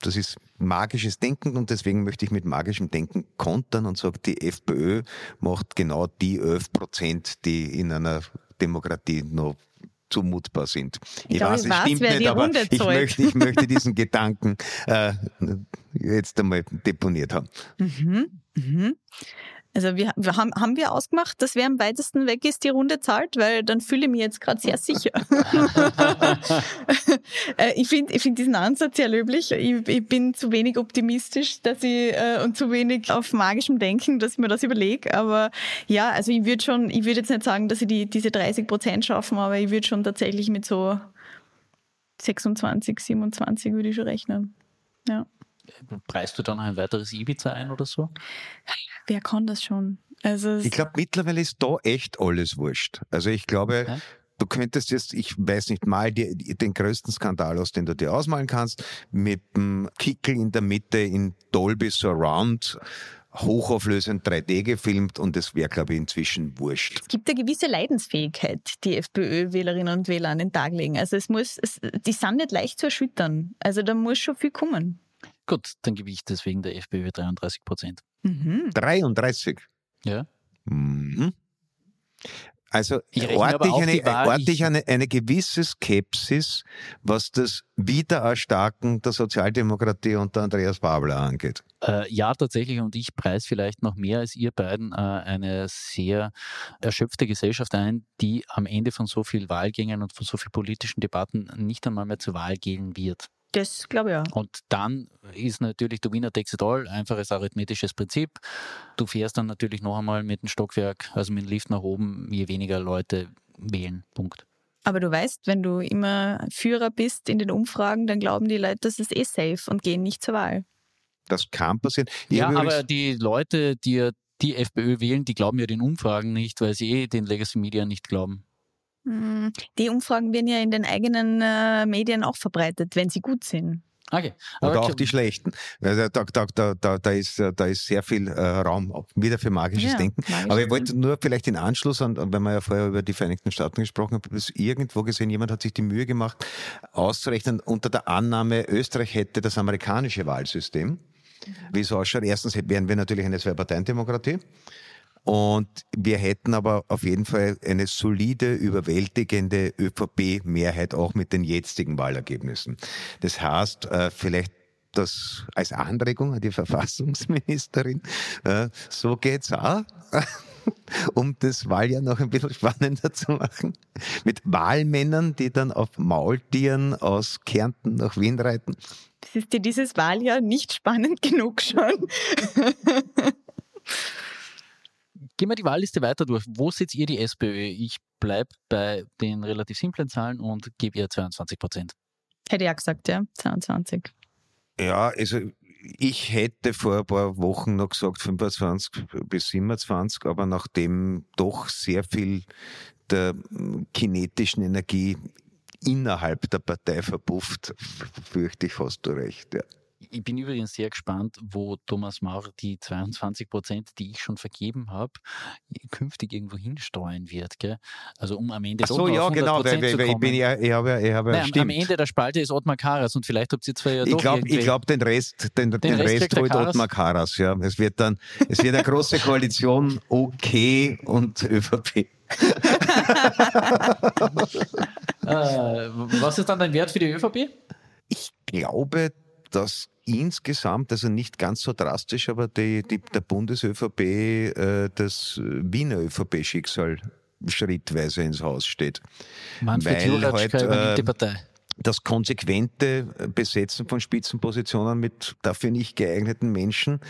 Das ist magisches Denken und deswegen möchte ich mit magischem Denken kontern und sage, die FPÖ macht genau die 11 Prozent, die in einer Demokratie noch zumutbar sind. Ich, ich weiß, es stimmt nicht, aber ich möchte, ich möchte diesen Gedanken äh, jetzt einmal deponiert haben. Mhm, mhm. Also wir, wir, haben, haben wir ausgemacht, dass wer am weitesten weg ist, die Runde zahlt, weil dann fühle ich mich jetzt gerade sehr sicher. Äh, ich finde ich find diesen Ansatz sehr löblich. Ich, ich, bin zu wenig optimistisch dass ich, äh, und zu wenig auf magischem Denken, dass ich mir das überlege. Aber ja, also ich würde schon, ich würde jetzt nicht sagen, dass ich die, diese 30 Prozent schaffen, aber ich würde schon tatsächlich mit so 26, 27 würde ich schon rechnen. Ja. Preist du dann ein weiteres Ibiza ein oder so? Wer kann das schon? Also ich glaube, mittlerweile ist da echt alles wurscht. Also ich glaube, ja? du könntest jetzt, ich weiß nicht, mal die, den größten Skandal aus, den du dir ausmalen kannst, mit dem Kickel in der Mitte in Dolby Surround hochauflösend 3D gefilmt und es wäre, glaube ich, inzwischen wurscht. Es gibt eine gewisse Leidensfähigkeit, die FPÖ-Wählerinnen und Wähler an den Tag legen. Also es muss, es, die sind nicht leicht zu erschüttern. Also da muss schon viel kommen. Gut, dann gebe ich deswegen der FPÖ 33 Prozent. Mhm. 33? Ja. Mhm. Also orte ich, eine, orte ich eine, eine gewisse Skepsis, was das Wiedererstarken der Sozialdemokratie unter Andreas Babler angeht. Äh, ja, tatsächlich. Und ich preise vielleicht noch mehr als ihr beiden äh, eine sehr erschöpfte Gesellschaft ein, die am Ende von so vielen Wahlgängen und von so vielen politischen Debatten nicht einmal mehr zur Wahl gehen wird. Das glaube ich auch. Und dann ist natürlich der Winner takes it all, einfaches arithmetisches Prinzip. Du fährst dann natürlich noch einmal mit dem Stockwerk, also mit dem Lift nach oben, je weniger Leute wählen. Punkt. Aber du weißt, wenn du immer Führer bist in den Umfragen, dann glauben die Leute, das ist eh safe und gehen nicht zur Wahl. Das kann passieren. Ich ja, aber die Leute, die die FPÖ wählen, die glauben ja den Umfragen nicht, weil sie eh den Legacy Media nicht glauben. Hm, die Umfragen werden ja in den eigenen äh, Medien auch verbreitet, wenn sie gut sind. Okay. Oder auch die schlechten. Da, da, da, da, da, ist, da ist sehr viel äh, Raum wieder für magisches ja, Denken. Magisch Aber ich wollte nur vielleicht in Anschluss an, wenn wir ja vorher über die Vereinigten Staaten gesprochen haben, habe irgendwo gesehen, jemand hat sich die Mühe gemacht, auszurechnen, unter der Annahme, Österreich hätte das amerikanische Wahlsystem. Mhm. Wie es ausschaut. Erstens wären wir natürlich eine Zwei-Parteien-Demokratie. Und wir hätten aber auf jeden Fall eine solide, überwältigende ÖVP-Mehrheit auch mit den jetzigen Wahlergebnissen. Das heißt, äh, vielleicht das als Anregung an die Verfassungsministerin, äh, so geht's auch. um das Wahljahr noch ein bisschen spannender zu machen. Mit Wahlmännern, die dann auf Maultieren aus Kärnten nach Wien reiten. Das ist dir dieses Wahljahr nicht spannend genug schon. Gehen wir die Wahlliste weiter durch. Wo sitzt ihr die SPÖ? Ich bleibe bei den relativ simplen Zahlen und gebe ihr 22 Prozent. Hätte ich auch gesagt, ja, 22. Ja, also ich hätte vor ein paar Wochen noch gesagt 25 bis 27, aber nachdem doch sehr viel der kinetischen Energie innerhalb der Partei verpufft, fürchte ich fast du recht. Ja. Ich bin übrigens sehr gespannt, wo Thomas Maurer die 22 Prozent, die ich schon vergeben habe, künftig irgendwo hinstreuen wird. Gell? Also um am Ende Ach so, ja, genau, weil, weil, weil ich, bin, ja, ich habe, ich habe Nein, am, Ende der Spalte ist Ottmar Karas und vielleicht habt ihr zwei ja Ich glaube, glaub, den Rest, den, den, den Rest, Rest holt Ottmar Karas. Ja. Es wird dann, es wird eine große Koalition, OK und ÖVP. äh, was ist dann dein Wert für die ÖVP? Ich glaube, dass insgesamt, also nicht ganz so drastisch, aber die, die, der Bundes-ÖVP äh, das Wiener ÖVP-Schicksal schrittweise ins Haus steht. Manfred Weil halt, äh, die Partei das konsequente Besetzen von Spitzenpositionen mit dafür nicht geeigneten Menschen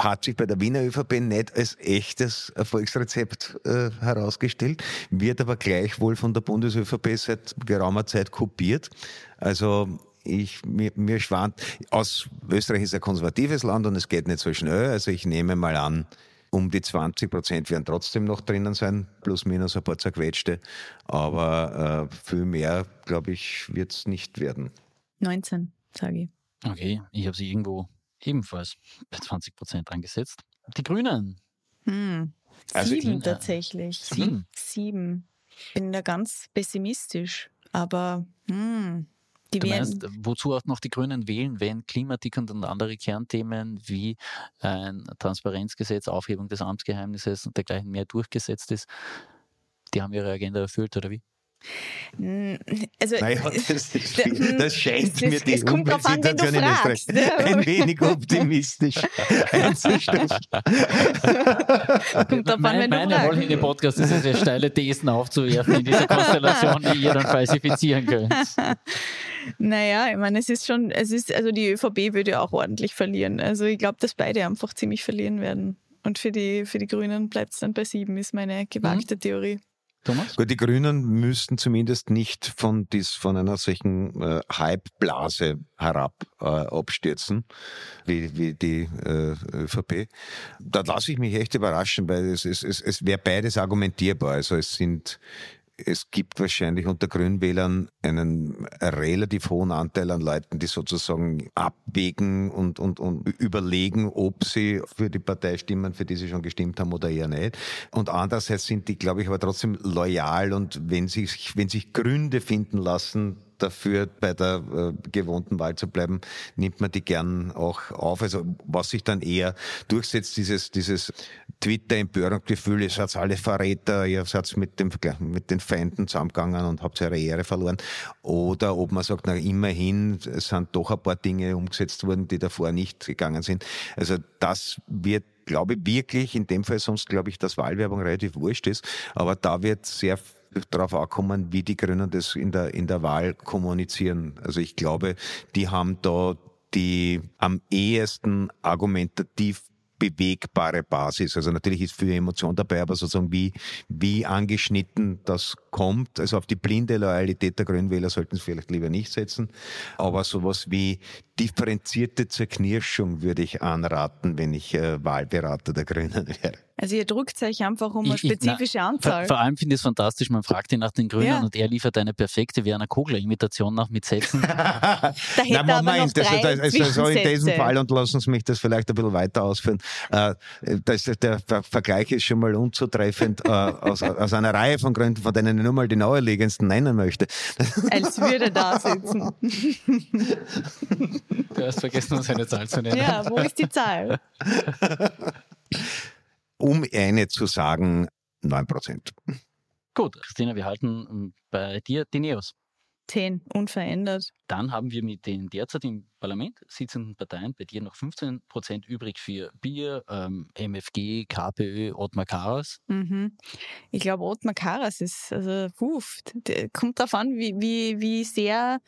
hat sich bei der Wiener ÖVP nicht als echtes Erfolgsrezept äh, herausgestellt, wird aber gleichwohl von der Bundes-ÖVP seit geraumer Zeit kopiert. Also ich, mir, mir schwant, aus Österreich ist ein konservatives Land und es geht nicht so schnell. Also ich nehme mal an, um die 20 Prozent werden trotzdem noch drinnen sein, plus minus ein paar zerquetschte. Aber äh, viel mehr, glaube ich, wird es nicht werden. 19, sage ich. Okay, ich habe sie irgendwo ebenfalls bei 20 Prozent angesetzt. Die Grünen. Hm. Also Sieben tatsächlich. Sieben? Sieben. Bin da ganz pessimistisch. Aber hm, die du meinst, wozu auch noch die Grünen wählen, wenn Klimaticket und andere Kernthemen wie ein Transparenzgesetz, Aufhebung des Amtsgeheimnisses und dergleichen mehr durchgesetzt ist? Die haben ihre Agenda erfüllt, oder wie? Also, naja, das, das scheint das, mir die wenn du fragst. ein wenig optimistisch einzustufen. kommt drauf an, wenn meine Rolle in dem Podcast ist es, sehr steile Thesen aufzuwerfen in dieser Konstellation, die ihr dann falsifizieren könnt. Naja, ich meine, es ist schon, es ist, also die ÖVP würde auch ordentlich verlieren. Also ich glaube, dass beide einfach ziemlich verlieren werden. Und für die, für die Grünen bleibt es dann bei sieben, ist meine gewagte mhm. Theorie. Thomas? Gut, die Grünen müssten zumindest nicht von, dies, von einer solchen äh, Hype-Blase herab äh, abstürzen, wie, wie die äh, ÖVP. Da lasse ich mich echt überraschen, weil es, es, es, es wäre beides argumentierbar. Also es sind es gibt wahrscheinlich unter Grünwählern einen relativ hohen Anteil an Leuten, die sozusagen abwägen und, und, und überlegen, ob sie für die Partei stimmen, für die sie schon gestimmt haben oder eher nicht. Und andererseits sind die, glaube ich, aber trotzdem loyal und wenn sich, wenn sich Gründe finden lassen, dafür, bei der äh, gewohnten Wahl zu bleiben, nimmt man die gern auch auf. Also was sich dann eher durchsetzt, dieses, dieses Twitter-Empörungsgefühl, ihr seid alle Verräter, ihr seid mit, dem, mit den Feinden zusammengegangen und habt eure Ehre verloren. Oder ob man sagt, na immerhin sind doch ein paar Dinge umgesetzt worden, die davor nicht gegangen sind. Also das wird glaube ich wirklich, in dem Fall sonst glaube ich, dass Wahlwerbung relativ wurscht ist, aber da wird sehr darauf ankommen, wie die Grünen das in der, in der Wahl kommunizieren. Also ich glaube, die haben da die am ehesten argumentativ bewegbare Basis. Also natürlich ist viel Emotion dabei, aber sozusagen wie, wie angeschnitten das kommt. Also auf die blinde Loyalität der Grünwähler sollten sie vielleicht lieber nicht setzen. Aber sowas wie differenzierte Zerknirschung würde ich anraten, wenn ich äh, Wahlberater der Grünen wäre. Also ihr druckt euch einfach um eine spezifische ich, na, Anzahl. Vor, vor, allem finde ich es fantastisch, man fragt ihn nach den Grünen ja. und er liefert eine perfekte Werner Kogler-Imitation nach mit Sätzen. da hätte Na, Moment, aber noch drei also, also, so in diesem Fall, und lassen Sie mich das vielleicht ein bisschen weiter ausführen, äh, das, der Vergleich ist schon mal unzutreffend äh, aus, aus, einer Reihe von Gründen, von denen ich nur mal die naheliegendsten nennen möchte. Als würde da sitzen. Du hast vergessen, uns eine Zahl zu nennen. Ja, wo ist die Zahl? um eine zu sagen, 9 Prozent. Gut, Christina, wir halten ähm, bei dir die Neos. 10, unverändert. Dann haben wir mit den derzeit im Parlament sitzenden Parteien bei dir noch 15 Prozent übrig für Bier, ähm, MFG, KPÖ, Ottmar Karas. Mhm. Ich glaube, Ottmar Karas ist, also, uff, kommt darauf an, wie, wie, wie sehr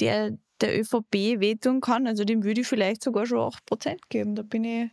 der der ÖVP wehtun kann. Also dem würde ich vielleicht sogar schon 8 Prozent geben. Da bin ich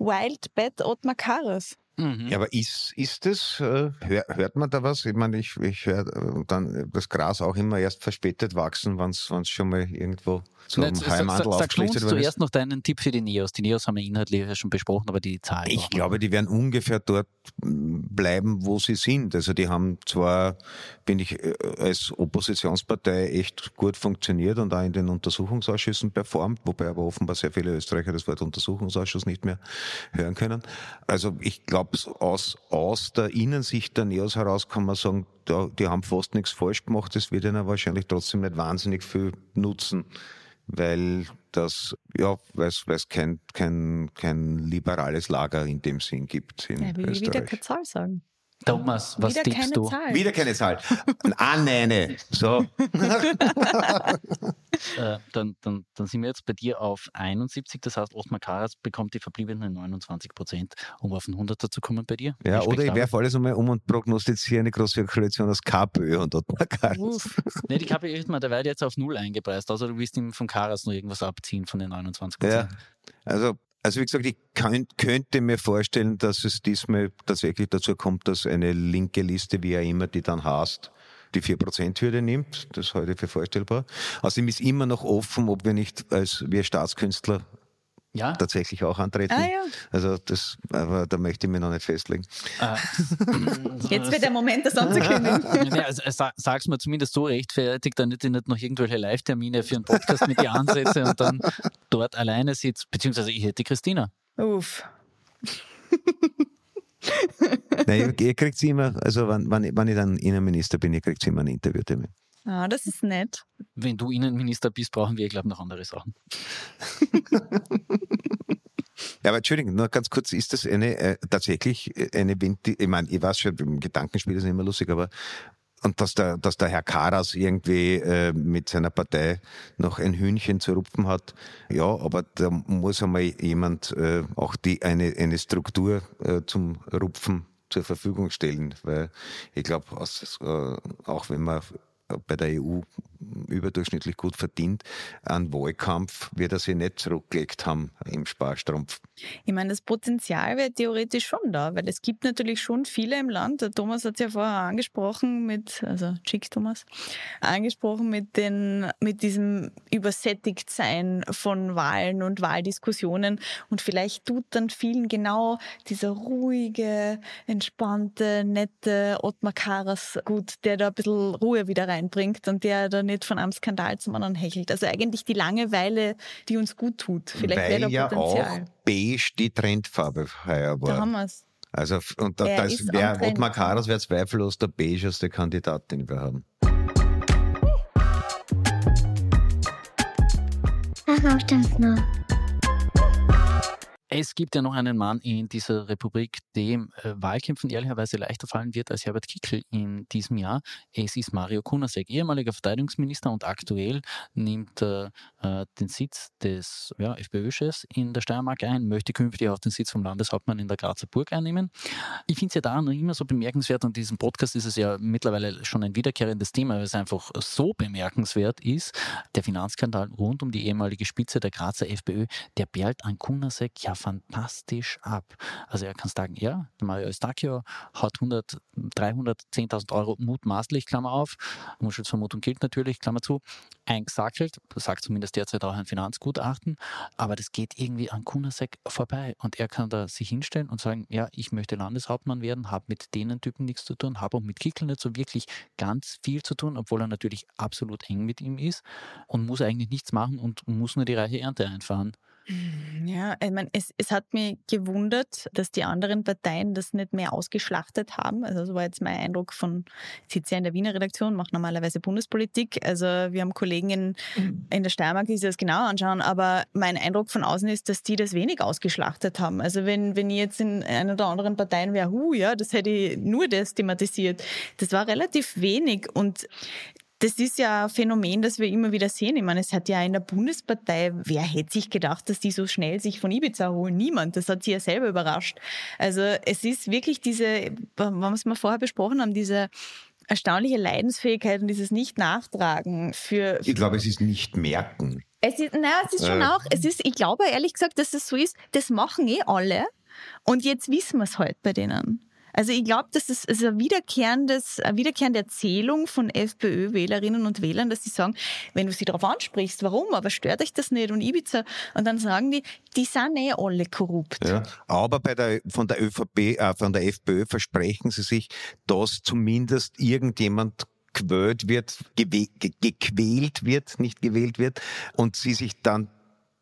Wildbat Ottmar Karas. Mhm. Ja, aber ist, ist das, äh, hör, hört man da was? Ich meine, ich, ich höre äh, dann das Gras auch immer erst verspätet wachsen, wenn es schon mal irgendwo zum Nein, Heimhandel sag, aufgeschlichtet wird. zuerst noch deinen Tipp für die Neos. Die Neos haben wir inhaltlich ja schon besprochen, aber die Zahlen. Ich glaube, die werden ungefähr dort bleiben, wo sie sind. Also die haben zwar, bin ich äh, als Oppositionspartei echt gut funktioniert und auch in den Untersuchungsausschüssen performt, wobei aber offenbar sehr viele Österreicher das Wort Untersuchungsausschuss nicht mehr hören können. Also ich glaube, aus, aus der Innensicht der Neos heraus kann man sagen, da, die haben fast nichts falsch gemacht. Das wird ihnen wahrscheinlich trotzdem nicht wahnsinnig viel nutzen weil das, ja, weil es kein, kein, kein liberales Lager in dem Sinn gibt in ja, will Österreich. wieder keine Zahl sagen. Thomas, was Wieder tippst du? Zahl. Wieder keine Zahl. Annähne. So. äh, dann, dann, dann sind wir jetzt bei dir auf 71. Das heißt, Ottmar Karas bekommt die verbliebenen 29 Prozent, um auf den 100er zu kommen bei dir. Ja, oder ich werfe alles einmal um und prognostiziere eine große Koalition aus KPÖ und Ottmar Karas. nee, die KPÖ ist mal derweil jetzt auf Null eingepreist. Also du willst ihm von Karas noch irgendwas abziehen von den 29 Prozent. Ja. Also also wie gesagt, ich könnt, könnte mir vorstellen, dass es diesmal tatsächlich dazu kommt, dass eine linke Liste, wie er immer die dann heißt, die 4%-Hürde nimmt. Das halte ich für vorstellbar. Außerdem ist immer noch offen, ob wir nicht als wir Staatskünstler ja? tatsächlich auch antreten. Ah, ja. Also das, aber da möchte ich mich noch nicht festlegen. Ah. Jetzt wird der Moment, das anzukündigen. ja, also, äh, sag's mir zumindest so rechtfertigt, damit ich nicht noch irgendwelche Live-Termine für einen Podcast mit dir ansetze und dann dort alleine sitze, beziehungsweise ich hätte Christina. Uff. Nein, ihr, ihr kriegt sie immer, also wenn, wenn, wenn ich dann Innenminister bin, ihr kriegt sie immer ein Interview damit. Ah, das ist nett. Wenn du Innenminister bist, brauchen wir, glaube ich, noch andere Sachen. Ja, aber Entschuldigung, nur ganz kurz, ist das eine äh, tatsächlich eine Venti ich meine, ich weiß schon, im Gedankenspiel ist immer lustig, aber und dass der, dass der Herr Karas irgendwie äh, mit seiner Partei noch ein Hühnchen zu rupfen hat, ja, aber da muss einmal jemand äh, auch die eine, eine Struktur äh, zum Rupfen zur Verfügung stellen, weil ich glaube, äh, auch wenn man bei der EU überdurchschnittlich gut verdient. An Wahlkampf wird er sich nicht zurückgelegt haben im Sparstrumpf. Ich meine, das Potenzial wäre theoretisch schon da, weil es gibt natürlich schon viele im Land. Der Thomas hat es ja vorher angesprochen mit, also Chick Thomas, angesprochen mit den, mit diesem Übersättigtsein von Wahlen und Wahldiskussionen. Und vielleicht tut dann vielen genau dieser ruhige, entspannte, nette Ottmar Karas gut, der da ein bisschen Ruhe wieder reinbringt und der dann nicht von einem Skandal zum anderen hechelt. Also eigentlich die Langeweile, die uns gut tut. Vielleicht Weil wäre da Potenzial. Ja auch beige die Trendfarbe heuer war. Da haben wir es. Also, und da, das wäre, Ottmar Karas wäre zweifellos der beigeste Kandidat, den wir haben. Ach, stimmt's noch. Es gibt ja noch einen Mann in dieser Republik, dem äh, Wahlkämpfen ehrlicherweise leichter fallen wird als Herbert Kickl in diesem Jahr. Es ist Mario Kunasek, ehemaliger Verteidigungsminister und aktuell nimmt äh, den Sitz des ja, FPÖ-Chefs in der Steiermark ein, möchte künftig auch den Sitz vom Landeshauptmann in der Grazer Burg einnehmen. Ich finde es ja da noch immer so bemerkenswert und in diesem Podcast ist es ja mittlerweile schon ein wiederkehrendes Thema, weil es einfach so bemerkenswert ist. Der Finanzskandal rund um die ehemalige Spitze der Grazer FPÖ, der perlt an Kunasek ja fantastisch ab. Also er kann sagen, ja, Mario Eustachio hat 100, 310.000 Euro mutmaßlich, Klammer auf, Muschelsvermutung gilt natürlich, Klammer zu, eingesackelt, sagt zumindest derzeit auch ein Finanzgutachten, aber das geht irgendwie an Kunasek vorbei und er kann da sich hinstellen und sagen, ja, ich möchte Landeshauptmann werden, habe mit denen Typen nichts zu tun, habe auch mit Kickel nicht so wirklich ganz viel zu tun, obwohl er natürlich absolut eng mit ihm ist und muss eigentlich nichts machen und muss nur die reiche Ernte einfahren. Ja, ich meine, es, es hat mich gewundert, dass die anderen Parteien das nicht mehr ausgeschlachtet haben. Also so war jetzt mein Eindruck von, ich sitze ja in der Wiener Redaktion, mache normalerweise Bundespolitik. Also wir haben Kollegen in, mhm. in der Steiermark, die sich das genau anschauen, aber mein Eindruck von außen ist, dass die das wenig ausgeschlachtet haben. Also wenn, wenn ich jetzt in einer oder anderen Parteien wäre, hu, ja, das hätte ich nur das thematisiert. Das war relativ wenig und das ist ja ein Phänomen, das wir immer wieder sehen. Ich meine, es hat ja in der Bundespartei, wer hätte sich gedacht, dass die so schnell sich von Ibiza holen? Niemand. Das hat sie ja selber überrascht. Also es ist wirklich diese, was wir vorher besprochen haben, diese erstaunliche Leidensfähigkeit und dieses Nicht-Nachtragen für, Ich glaube, es ist nicht merken. Es ist, naja, es ist schon äh. auch, es ist, ich glaube ehrlich gesagt, dass es so ist, das machen eh alle. Und jetzt wissen wir es halt bei denen. Also ich glaube, das ist, ein wiederkehrendes, eine wiederkehrende Erzählung von FPÖ-Wählerinnen und Wählern, dass sie sagen, wenn du sie darauf ansprichst, warum, aber stört euch das nicht und Ibiza, und dann sagen die, die sind eh alle korrupt. Ja, aber bei der, von der ÖVP, äh, von der FPÖ versprechen sie sich, dass zumindest irgendjemand gewählt wird, gequält wird, nicht gewählt wird und sie sich dann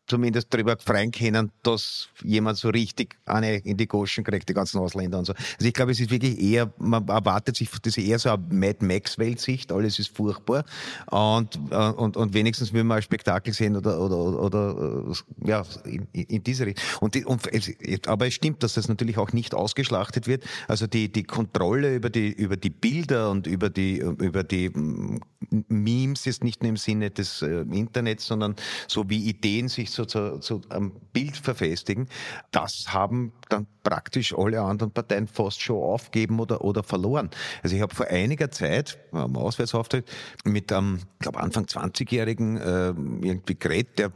zumindest darüber freuen können, dass jemand so richtig eine in die Goschen kriegt, die ganzen Ausländer und so. Also ich glaube, es ist wirklich eher, man erwartet sich, das ist eher so eine Mad Max-Weltsicht, alles ist furchtbar und, äh, und, und wenigstens will man ein Spektakel sehen oder, oder, oder, ja, in, in diese Richtung. Und, die, und es, aber es stimmt, dass das natürlich auch nicht ausgeschlachtet wird. Also die, die Kontrolle über die, über die Bilder und über die, über die mm, Memes ist nicht nur im Sinne des äh, Internets, sondern so wie Ideen sich so zu, zu einem Bild verfestigen, das haben dann praktisch alle anderen Parteien fast schon aufgeben oder, oder verloren. Also ich habe vor einiger Zeit am Auswärtsauftritt mit einem, ich glaube Anfang 20-Jährigen äh, irgendwie geredet, der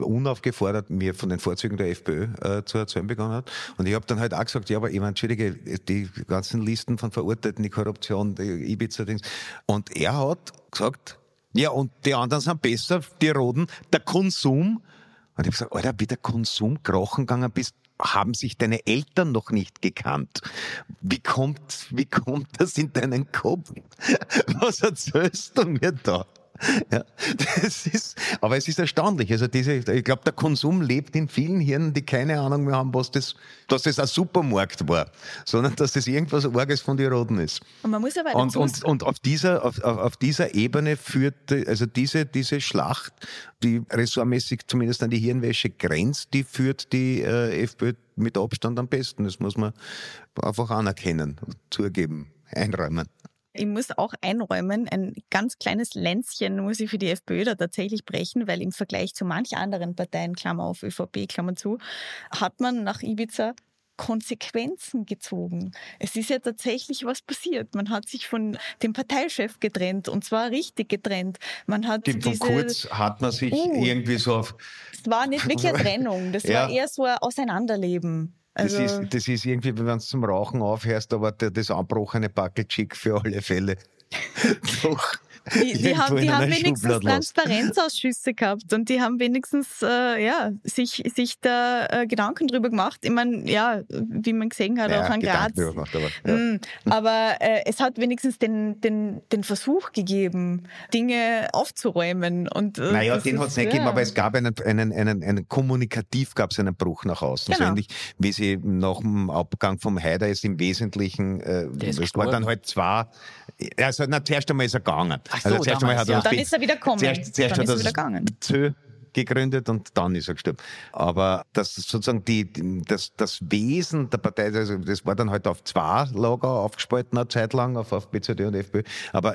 unaufgefordert mir von den Vorzügen der FPÖ äh, zu erzählen begonnen hat. Und ich habe dann halt auch gesagt, ja, aber ich meine, entschuldige, die ganzen Listen von Verurteilten, die Korruption, die Ibiza-Dings. Und er hat gesagt, ja, und die anderen sind besser, die Roten, der Konsum. Und ich habe gesagt, Alter, wie der Konsum krochen gegangen bist, haben sich deine Eltern noch nicht gekannt. Wie kommt, wie kommt das in deinen Kopf? Was erzählst du mir da? Ja, das ist, aber es ist erstaunlich. Also diese, ich glaube, der Konsum lebt in vielen Hirnen, die keine Ahnung mehr haben, was das, dass das ein Supermarkt war, sondern dass das irgendwas Orges von den Roten ist. Und man muss aber und, und, und auf dieser, auf, auf dieser Ebene führt, also diese, diese Schlacht, die ressortmäßig zumindest an die Hirnwäsche grenzt, die führt die äh, FPÖ mit Abstand am besten. Das muss man einfach anerkennen, zugeben, einräumen. Ich muss auch einräumen, ein ganz kleines Länzchen muss ich für die FPÖ da tatsächlich brechen, weil im Vergleich zu manch anderen Parteien, Klammer auf ÖVP, Klammer zu, hat man nach Ibiza Konsequenzen gezogen. Es ist ja tatsächlich was passiert. Man hat sich von dem Parteichef getrennt und zwar richtig getrennt. Man hat Dem diese, Kurz hat man sich uh, irgendwie so auf. Es war nicht wirklich eine Trennung, das ja. war eher so ein Auseinanderleben. Also, das, ist, das ist irgendwie, wenn du zum Rauchen aufhörst, aber das anbrochene Buckle-Chick für alle Fälle. Doch. Die, die haben, die haben wenigstens Transparenzausschüsse gehabt und die haben wenigstens äh, ja, sich, sich da äh, Gedanken drüber gemacht. Ich meine, ja, wie man gesehen hat, ja, auch an Graz. Gemacht, aber, ja. mm, aber äh, es hat wenigstens den, den, den Versuch gegeben, Dinge aufzuräumen. Und, äh, naja, den hat es nicht ja. gegeben, aber es gab einen, einen, einen, einen kommunikativ gab es einen Bruch nach außen. Genau. So ähnlich wie sie nach dem Abgang vom Haider ist im Wesentlichen, äh, es war dann halt zwar, also na, zuerst einmal ist er gegangen. Ach so, also zuerst damals, hat er ja. Dann ist er wieder gekommen. Zuerst, zuerst dann ist er wieder gegangen gegründet und dann ist er gestorben. Aber das sozusagen die, das, das Wesen der Partei, also das war dann halt auf zwei Lager aufgespalten eine Zeit lang, auf, auf BZD und FPÖ. Aber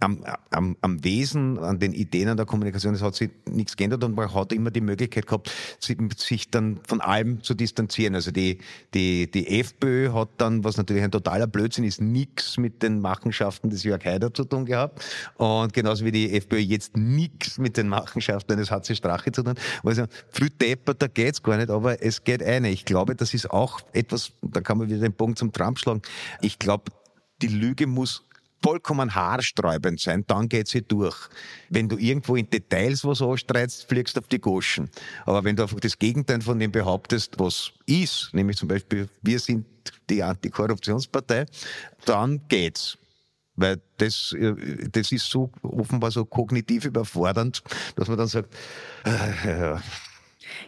am, am, am Wesen, an den Ideen an der Kommunikation, es hat sich nichts geändert und man hat immer die Möglichkeit gehabt, sich dann von allem zu distanzieren. Also die, die, die FPÖ hat dann, was natürlich ein totaler Blödsinn ist, nichts mit den Machenschaften des Jörg Haider zu tun gehabt. Und genauso wie die FPÖ jetzt nichts mit den Machenschaften des HC Strache Sache zu tun. Also viel depperter geht's gar nicht, aber es geht eine. Ich glaube, das ist auch etwas, da kann man wieder den Punkt zum Trump schlagen. Ich glaube, die Lüge muss vollkommen haarsträubend sein, dann geht sie durch. Wenn du irgendwo in Details was anstreitst, fliegst du auf die Goschen. Aber wenn du einfach das Gegenteil von dem behauptest, was ist, nämlich zum Beispiel, wir sind die Antikorruptionspartei, dann geht's. Weil das, äh, das ist so offenbar so kognitiv überfordernd, dass man dann sagt, äh, ja.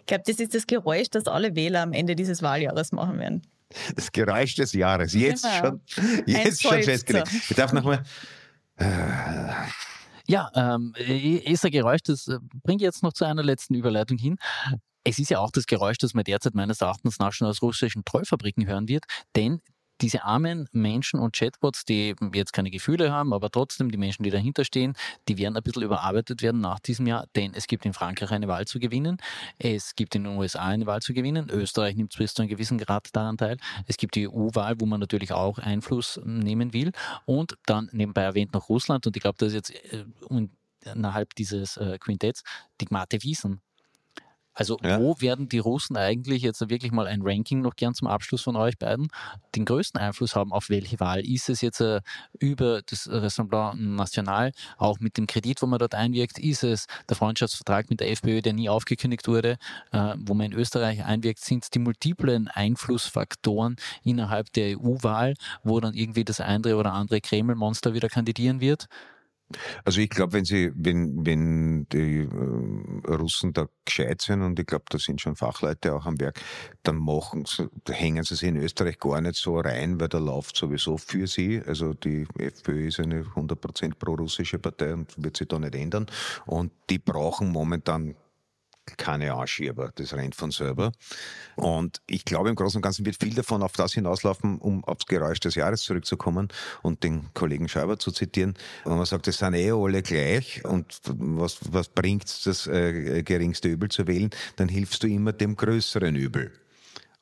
Ich glaube, das ist das Geräusch, das alle Wähler am Ende dieses Wahljahres machen werden. Das Geräusch des Jahres. Jetzt genau. schon, jetzt schon festgelegt. Ich darf nochmal. Äh, ja, ähm, ist ein Geräusch, das äh, bringt jetzt noch zu einer letzten Überleitung hin. Es ist ja auch das Geräusch, das man derzeit meines Erachtens nach schon aus russischen Trollfabriken hören wird, denn diese armen Menschen und Chatbots, die jetzt keine Gefühle haben, aber trotzdem die Menschen, die dahinter stehen, die werden ein bisschen überarbeitet werden nach diesem Jahr, denn es gibt in Frankreich eine Wahl zu gewinnen, es gibt in den USA eine Wahl zu gewinnen, Österreich nimmt bis zu einem gewissen Grad daran teil, es gibt die EU-Wahl, wo man natürlich auch Einfluss nehmen will und dann nebenbei erwähnt noch Russland und ich glaube, das ist jetzt äh, innerhalb dieses äh, Quintetts die Gmate Wiesen also ja. wo werden die Russen eigentlich jetzt wirklich mal ein Ranking noch gern zum Abschluss von euch beiden den größten Einfluss haben auf welche Wahl? Ist es jetzt äh, über das Rassemblement National, auch mit dem Kredit, wo man dort einwirkt? Ist es der Freundschaftsvertrag mit der FPÖ, der nie aufgekündigt wurde, äh, wo man in Österreich einwirkt? Sind es die multiplen Einflussfaktoren innerhalb der EU-Wahl, wo dann irgendwie das eine oder andere Kreml-Monster wieder kandidieren wird? Also ich glaube, wenn sie, wenn, wenn die äh, Russen da gescheit sind und ich glaube, da sind schon Fachleute auch am Werk, dann machen sie, hängen sie sich in Österreich gar nicht so rein, weil da läuft sowieso für sie. Also die FPÖ ist eine 100% pro-russische Partei und wird sich da nicht ändern. Und die brauchen momentan keine Anschieber, das rennt von selber. Und ich glaube, im Großen und Ganzen wird viel davon auf das hinauslaufen, um aufs Geräusch des Jahres zurückzukommen und den Kollegen Schreiber zu zitieren. Wenn man sagt, das sind eh alle gleich und was, was bringt das äh, geringste Übel zu wählen, dann hilfst du immer dem größeren Übel.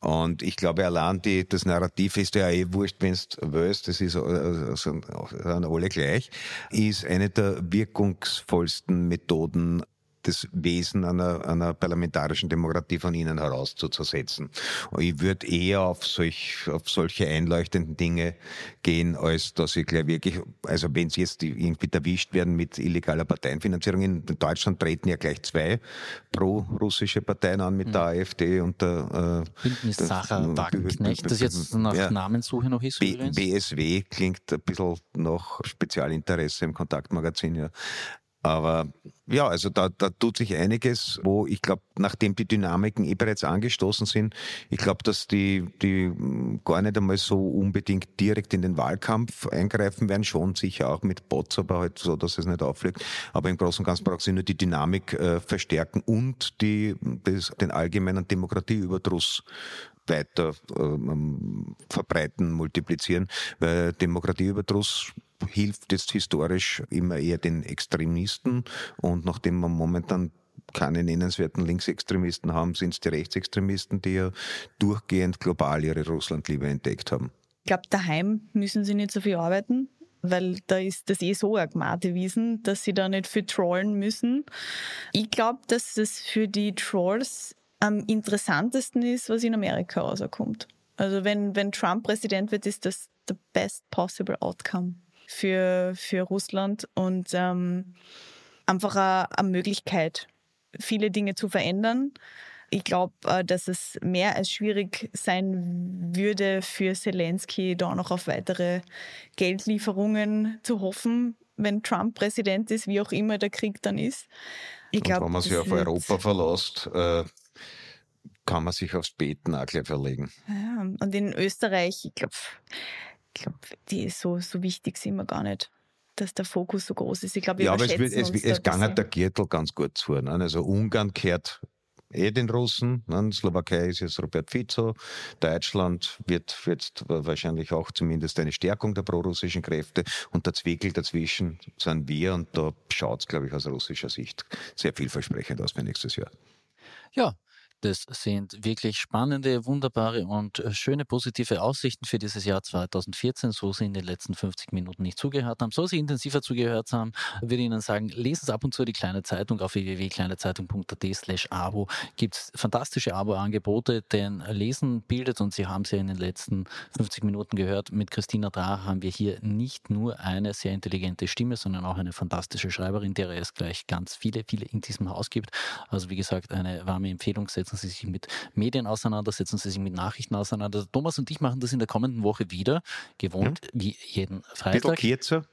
Und ich glaube, allein die, das Narrativ ist ja eh wurscht, wenn du willst, das ist also, sind alle gleich, ist eine der wirkungsvollsten Methoden, das Wesen einer, einer parlamentarischen Demokratie von innen heraus zuzusetzen. Und ich würde eher auf, solch, auf solche einleuchtenden Dinge gehen, als dass ich gleich wirklich, also wenn sie jetzt irgendwie erwischt werden mit illegaler Parteienfinanzierung, in Deutschland treten ja gleich zwei pro-russische Parteien an mit mhm. der AfD und der äh, Bündnis Sacher Wagenknecht, das jetzt nach ja, Namenssuche noch ist. B BSW klingt ein bisschen nach Spezialinteresse im Kontaktmagazin, ja. Aber ja, also da, da tut sich einiges, wo ich glaube, nachdem die Dynamiken eh bereits angestoßen sind, ich glaube, dass die, die gar nicht einmal so unbedingt direkt in den Wahlkampf eingreifen werden, schon sicher auch mit Bots, aber halt so, dass es nicht auffliegt. Aber im Großen und Ganzen braucht sie nur die Dynamik äh, verstärken und die, das, den allgemeinen Demokratieüberdruss weiter ähm, verbreiten, multiplizieren, weil Demokratieüberdruss hilft jetzt historisch immer eher den Extremisten und nachdem man momentan keine nennenswerten Linksextremisten haben, sind es die Rechtsextremisten, die ja durchgehend global ihre Russlandliebe entdeckt haben. Ich glaube, daheim müssen sie nicht so viel arbeiten, weil da ist das eh so ein Gmatewiesen, dass sie da nicht viel trollen müssen. Ich glaube, dass es für die Trolls am interessantesten ist, was in Amerika rauskommt. Also wenn, wenn Trump Präsident wird, ist das the best possible outcome für, für Russland und ähm, einfach eine, eine Möglichkeit, viele Dinge zu verändern. Ich glaube, äh, dass es mehr als schwierig sein würde für Zelensky, da noch auf weitere Geldlieferungen zu hoffen, wenn Trump Präsident ist, wie auch immer der Krieg dann ist. Ich glaub, wenn man sich auf Europa verlässt, äh, kann man sich aufs Beten auch gleich verlegen. Ja, und in Österreich, ich glaube, ich glaube, die so, so wichtig sind wir gar nicht dass der Fokus so groß ist. Ich glaube, ja, aber es, wird, es, es gangt der Gürtel ganz gut zu. Ne? Also Ungarn kehrt eh den Russen, ne? Slowakei ist jetzt Robert Fico, Deutschland wird, wird wahrscheinlich auch zumindest eine Stärkung der prorussischen Kräfte und der Zwickel dazwischen sind wir und da schaut es, glaube ich, aus russischer Sicht sehr vielversprechend aus für nächstes Jahr. Ja, das sind wirklich spannende, wunderbare und äh, schöne positive Aussichten für dieses Jahr 2014, so Sie in den letzten 50 Minuten nicht zugehört haben. So Sie intensiver zugehört haben, würde ich Ihnen sagen, lesen Sie ab und zu die kleine Zeitung auf www.kleinezeitung.at slash abo. Gibt es fantastische Abo-Angebote, denn Lesen bildet, und Sie haben es ja in den letzten 50 Minuten gehört, mit Christina Drach haben wir hier nicht nur eine sehr intelligente Stimme, sondern auch eine fantastische Schreiberin, der es gleich ganz viele, viele in diesem Haus gibt. Also wie gesagt, eine warme Empfehlung setzen Sie sich mit Medien auseinander, setzen Sie sich mit Nachrichten auseinander. Thomas und ich machen das in der kommenden Woche wieder, gewohnt ja. wie jeden Freitag. Bisschen kürzer.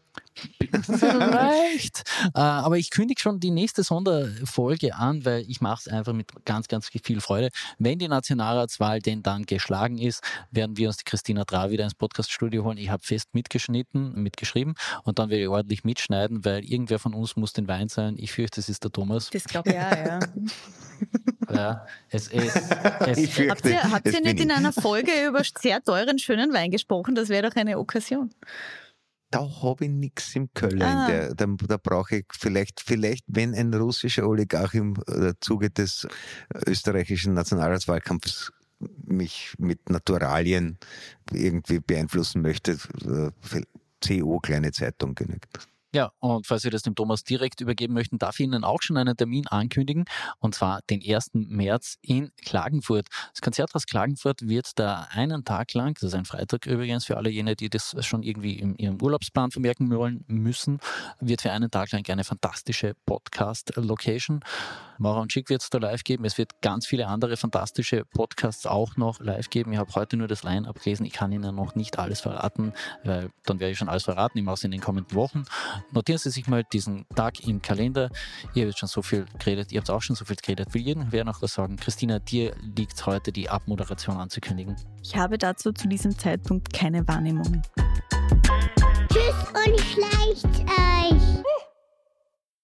Vielleicht. Äh, aber ich kündige schon die nächste Sonderfolge an, weil ich mache es einfach mit ganz, ganz viel Freude. Wenn die Nationalratswahl denn dann geschlagen ist, werden wir uns die Christina Dra wieder ins Podcaststudio holen. Ich habe fest mitgeschnitten, mitgeschrieben und dann werde ich ordentlich mitschneiden, weil irgendwer von uns muss den Wein sein. Ich fürchte, es ist der Thomas. Das glaube ich ja, ja. ja, es ist. Es ich fürchte, habt ihr, habt ihr nicht in einer Folge über sehr teuren, schönen Wein gesprochen? Das wäre doch eine Okkasion da habe ich nichts im Keller. Ah. Der, da, da brauche ich vielleicht, vielleicht, wenn ein russischer Oligarch im äh, Zuge des österreichischen Nationalratswahlkampfs mich mit Naturalien irgendwie beeinflussen möchte, äh, CO, kleine Zeitung genügt. Ja, und falls Sie das dem Thomas direkt übergeben möchten, darf ich Ihnen auch schon einen Termin ankündigen, und zwar den 1. März in Klagenfurt. Das Konzerthaus Klagenfurt wird da einen Tag lang, das ist ein Freitag übrigens für alle jene, die das schon irgendwie in ihrem Urlaubsplan vermerken wollen müssen, wird für einen Tag lang eine fantastische Podcast-Location. Maurer und Schick wird es da live geben. Es wird ganz viele andere fantastische Podcasts auch noch live geben. Ich habe heute nur das Line-Up gelesen. Ich kann Ihnen noch nicht alles verraten, weil dann werde ich schon alles verraten, ich mache es in den kommenden Wochen. Notieren Sie sich mal diesen Tag im Kalender. Ihr habt schon so viel geredet, ihr habt auch schon so viel geredet. Will irgendwer noch was sagen? Christina, dir liegt heute die Abmoderation anzukündigen. Ich habe dazu zu diesem Zeitpunkt keine Wahrnehmung. Tschüss und schleicht euch.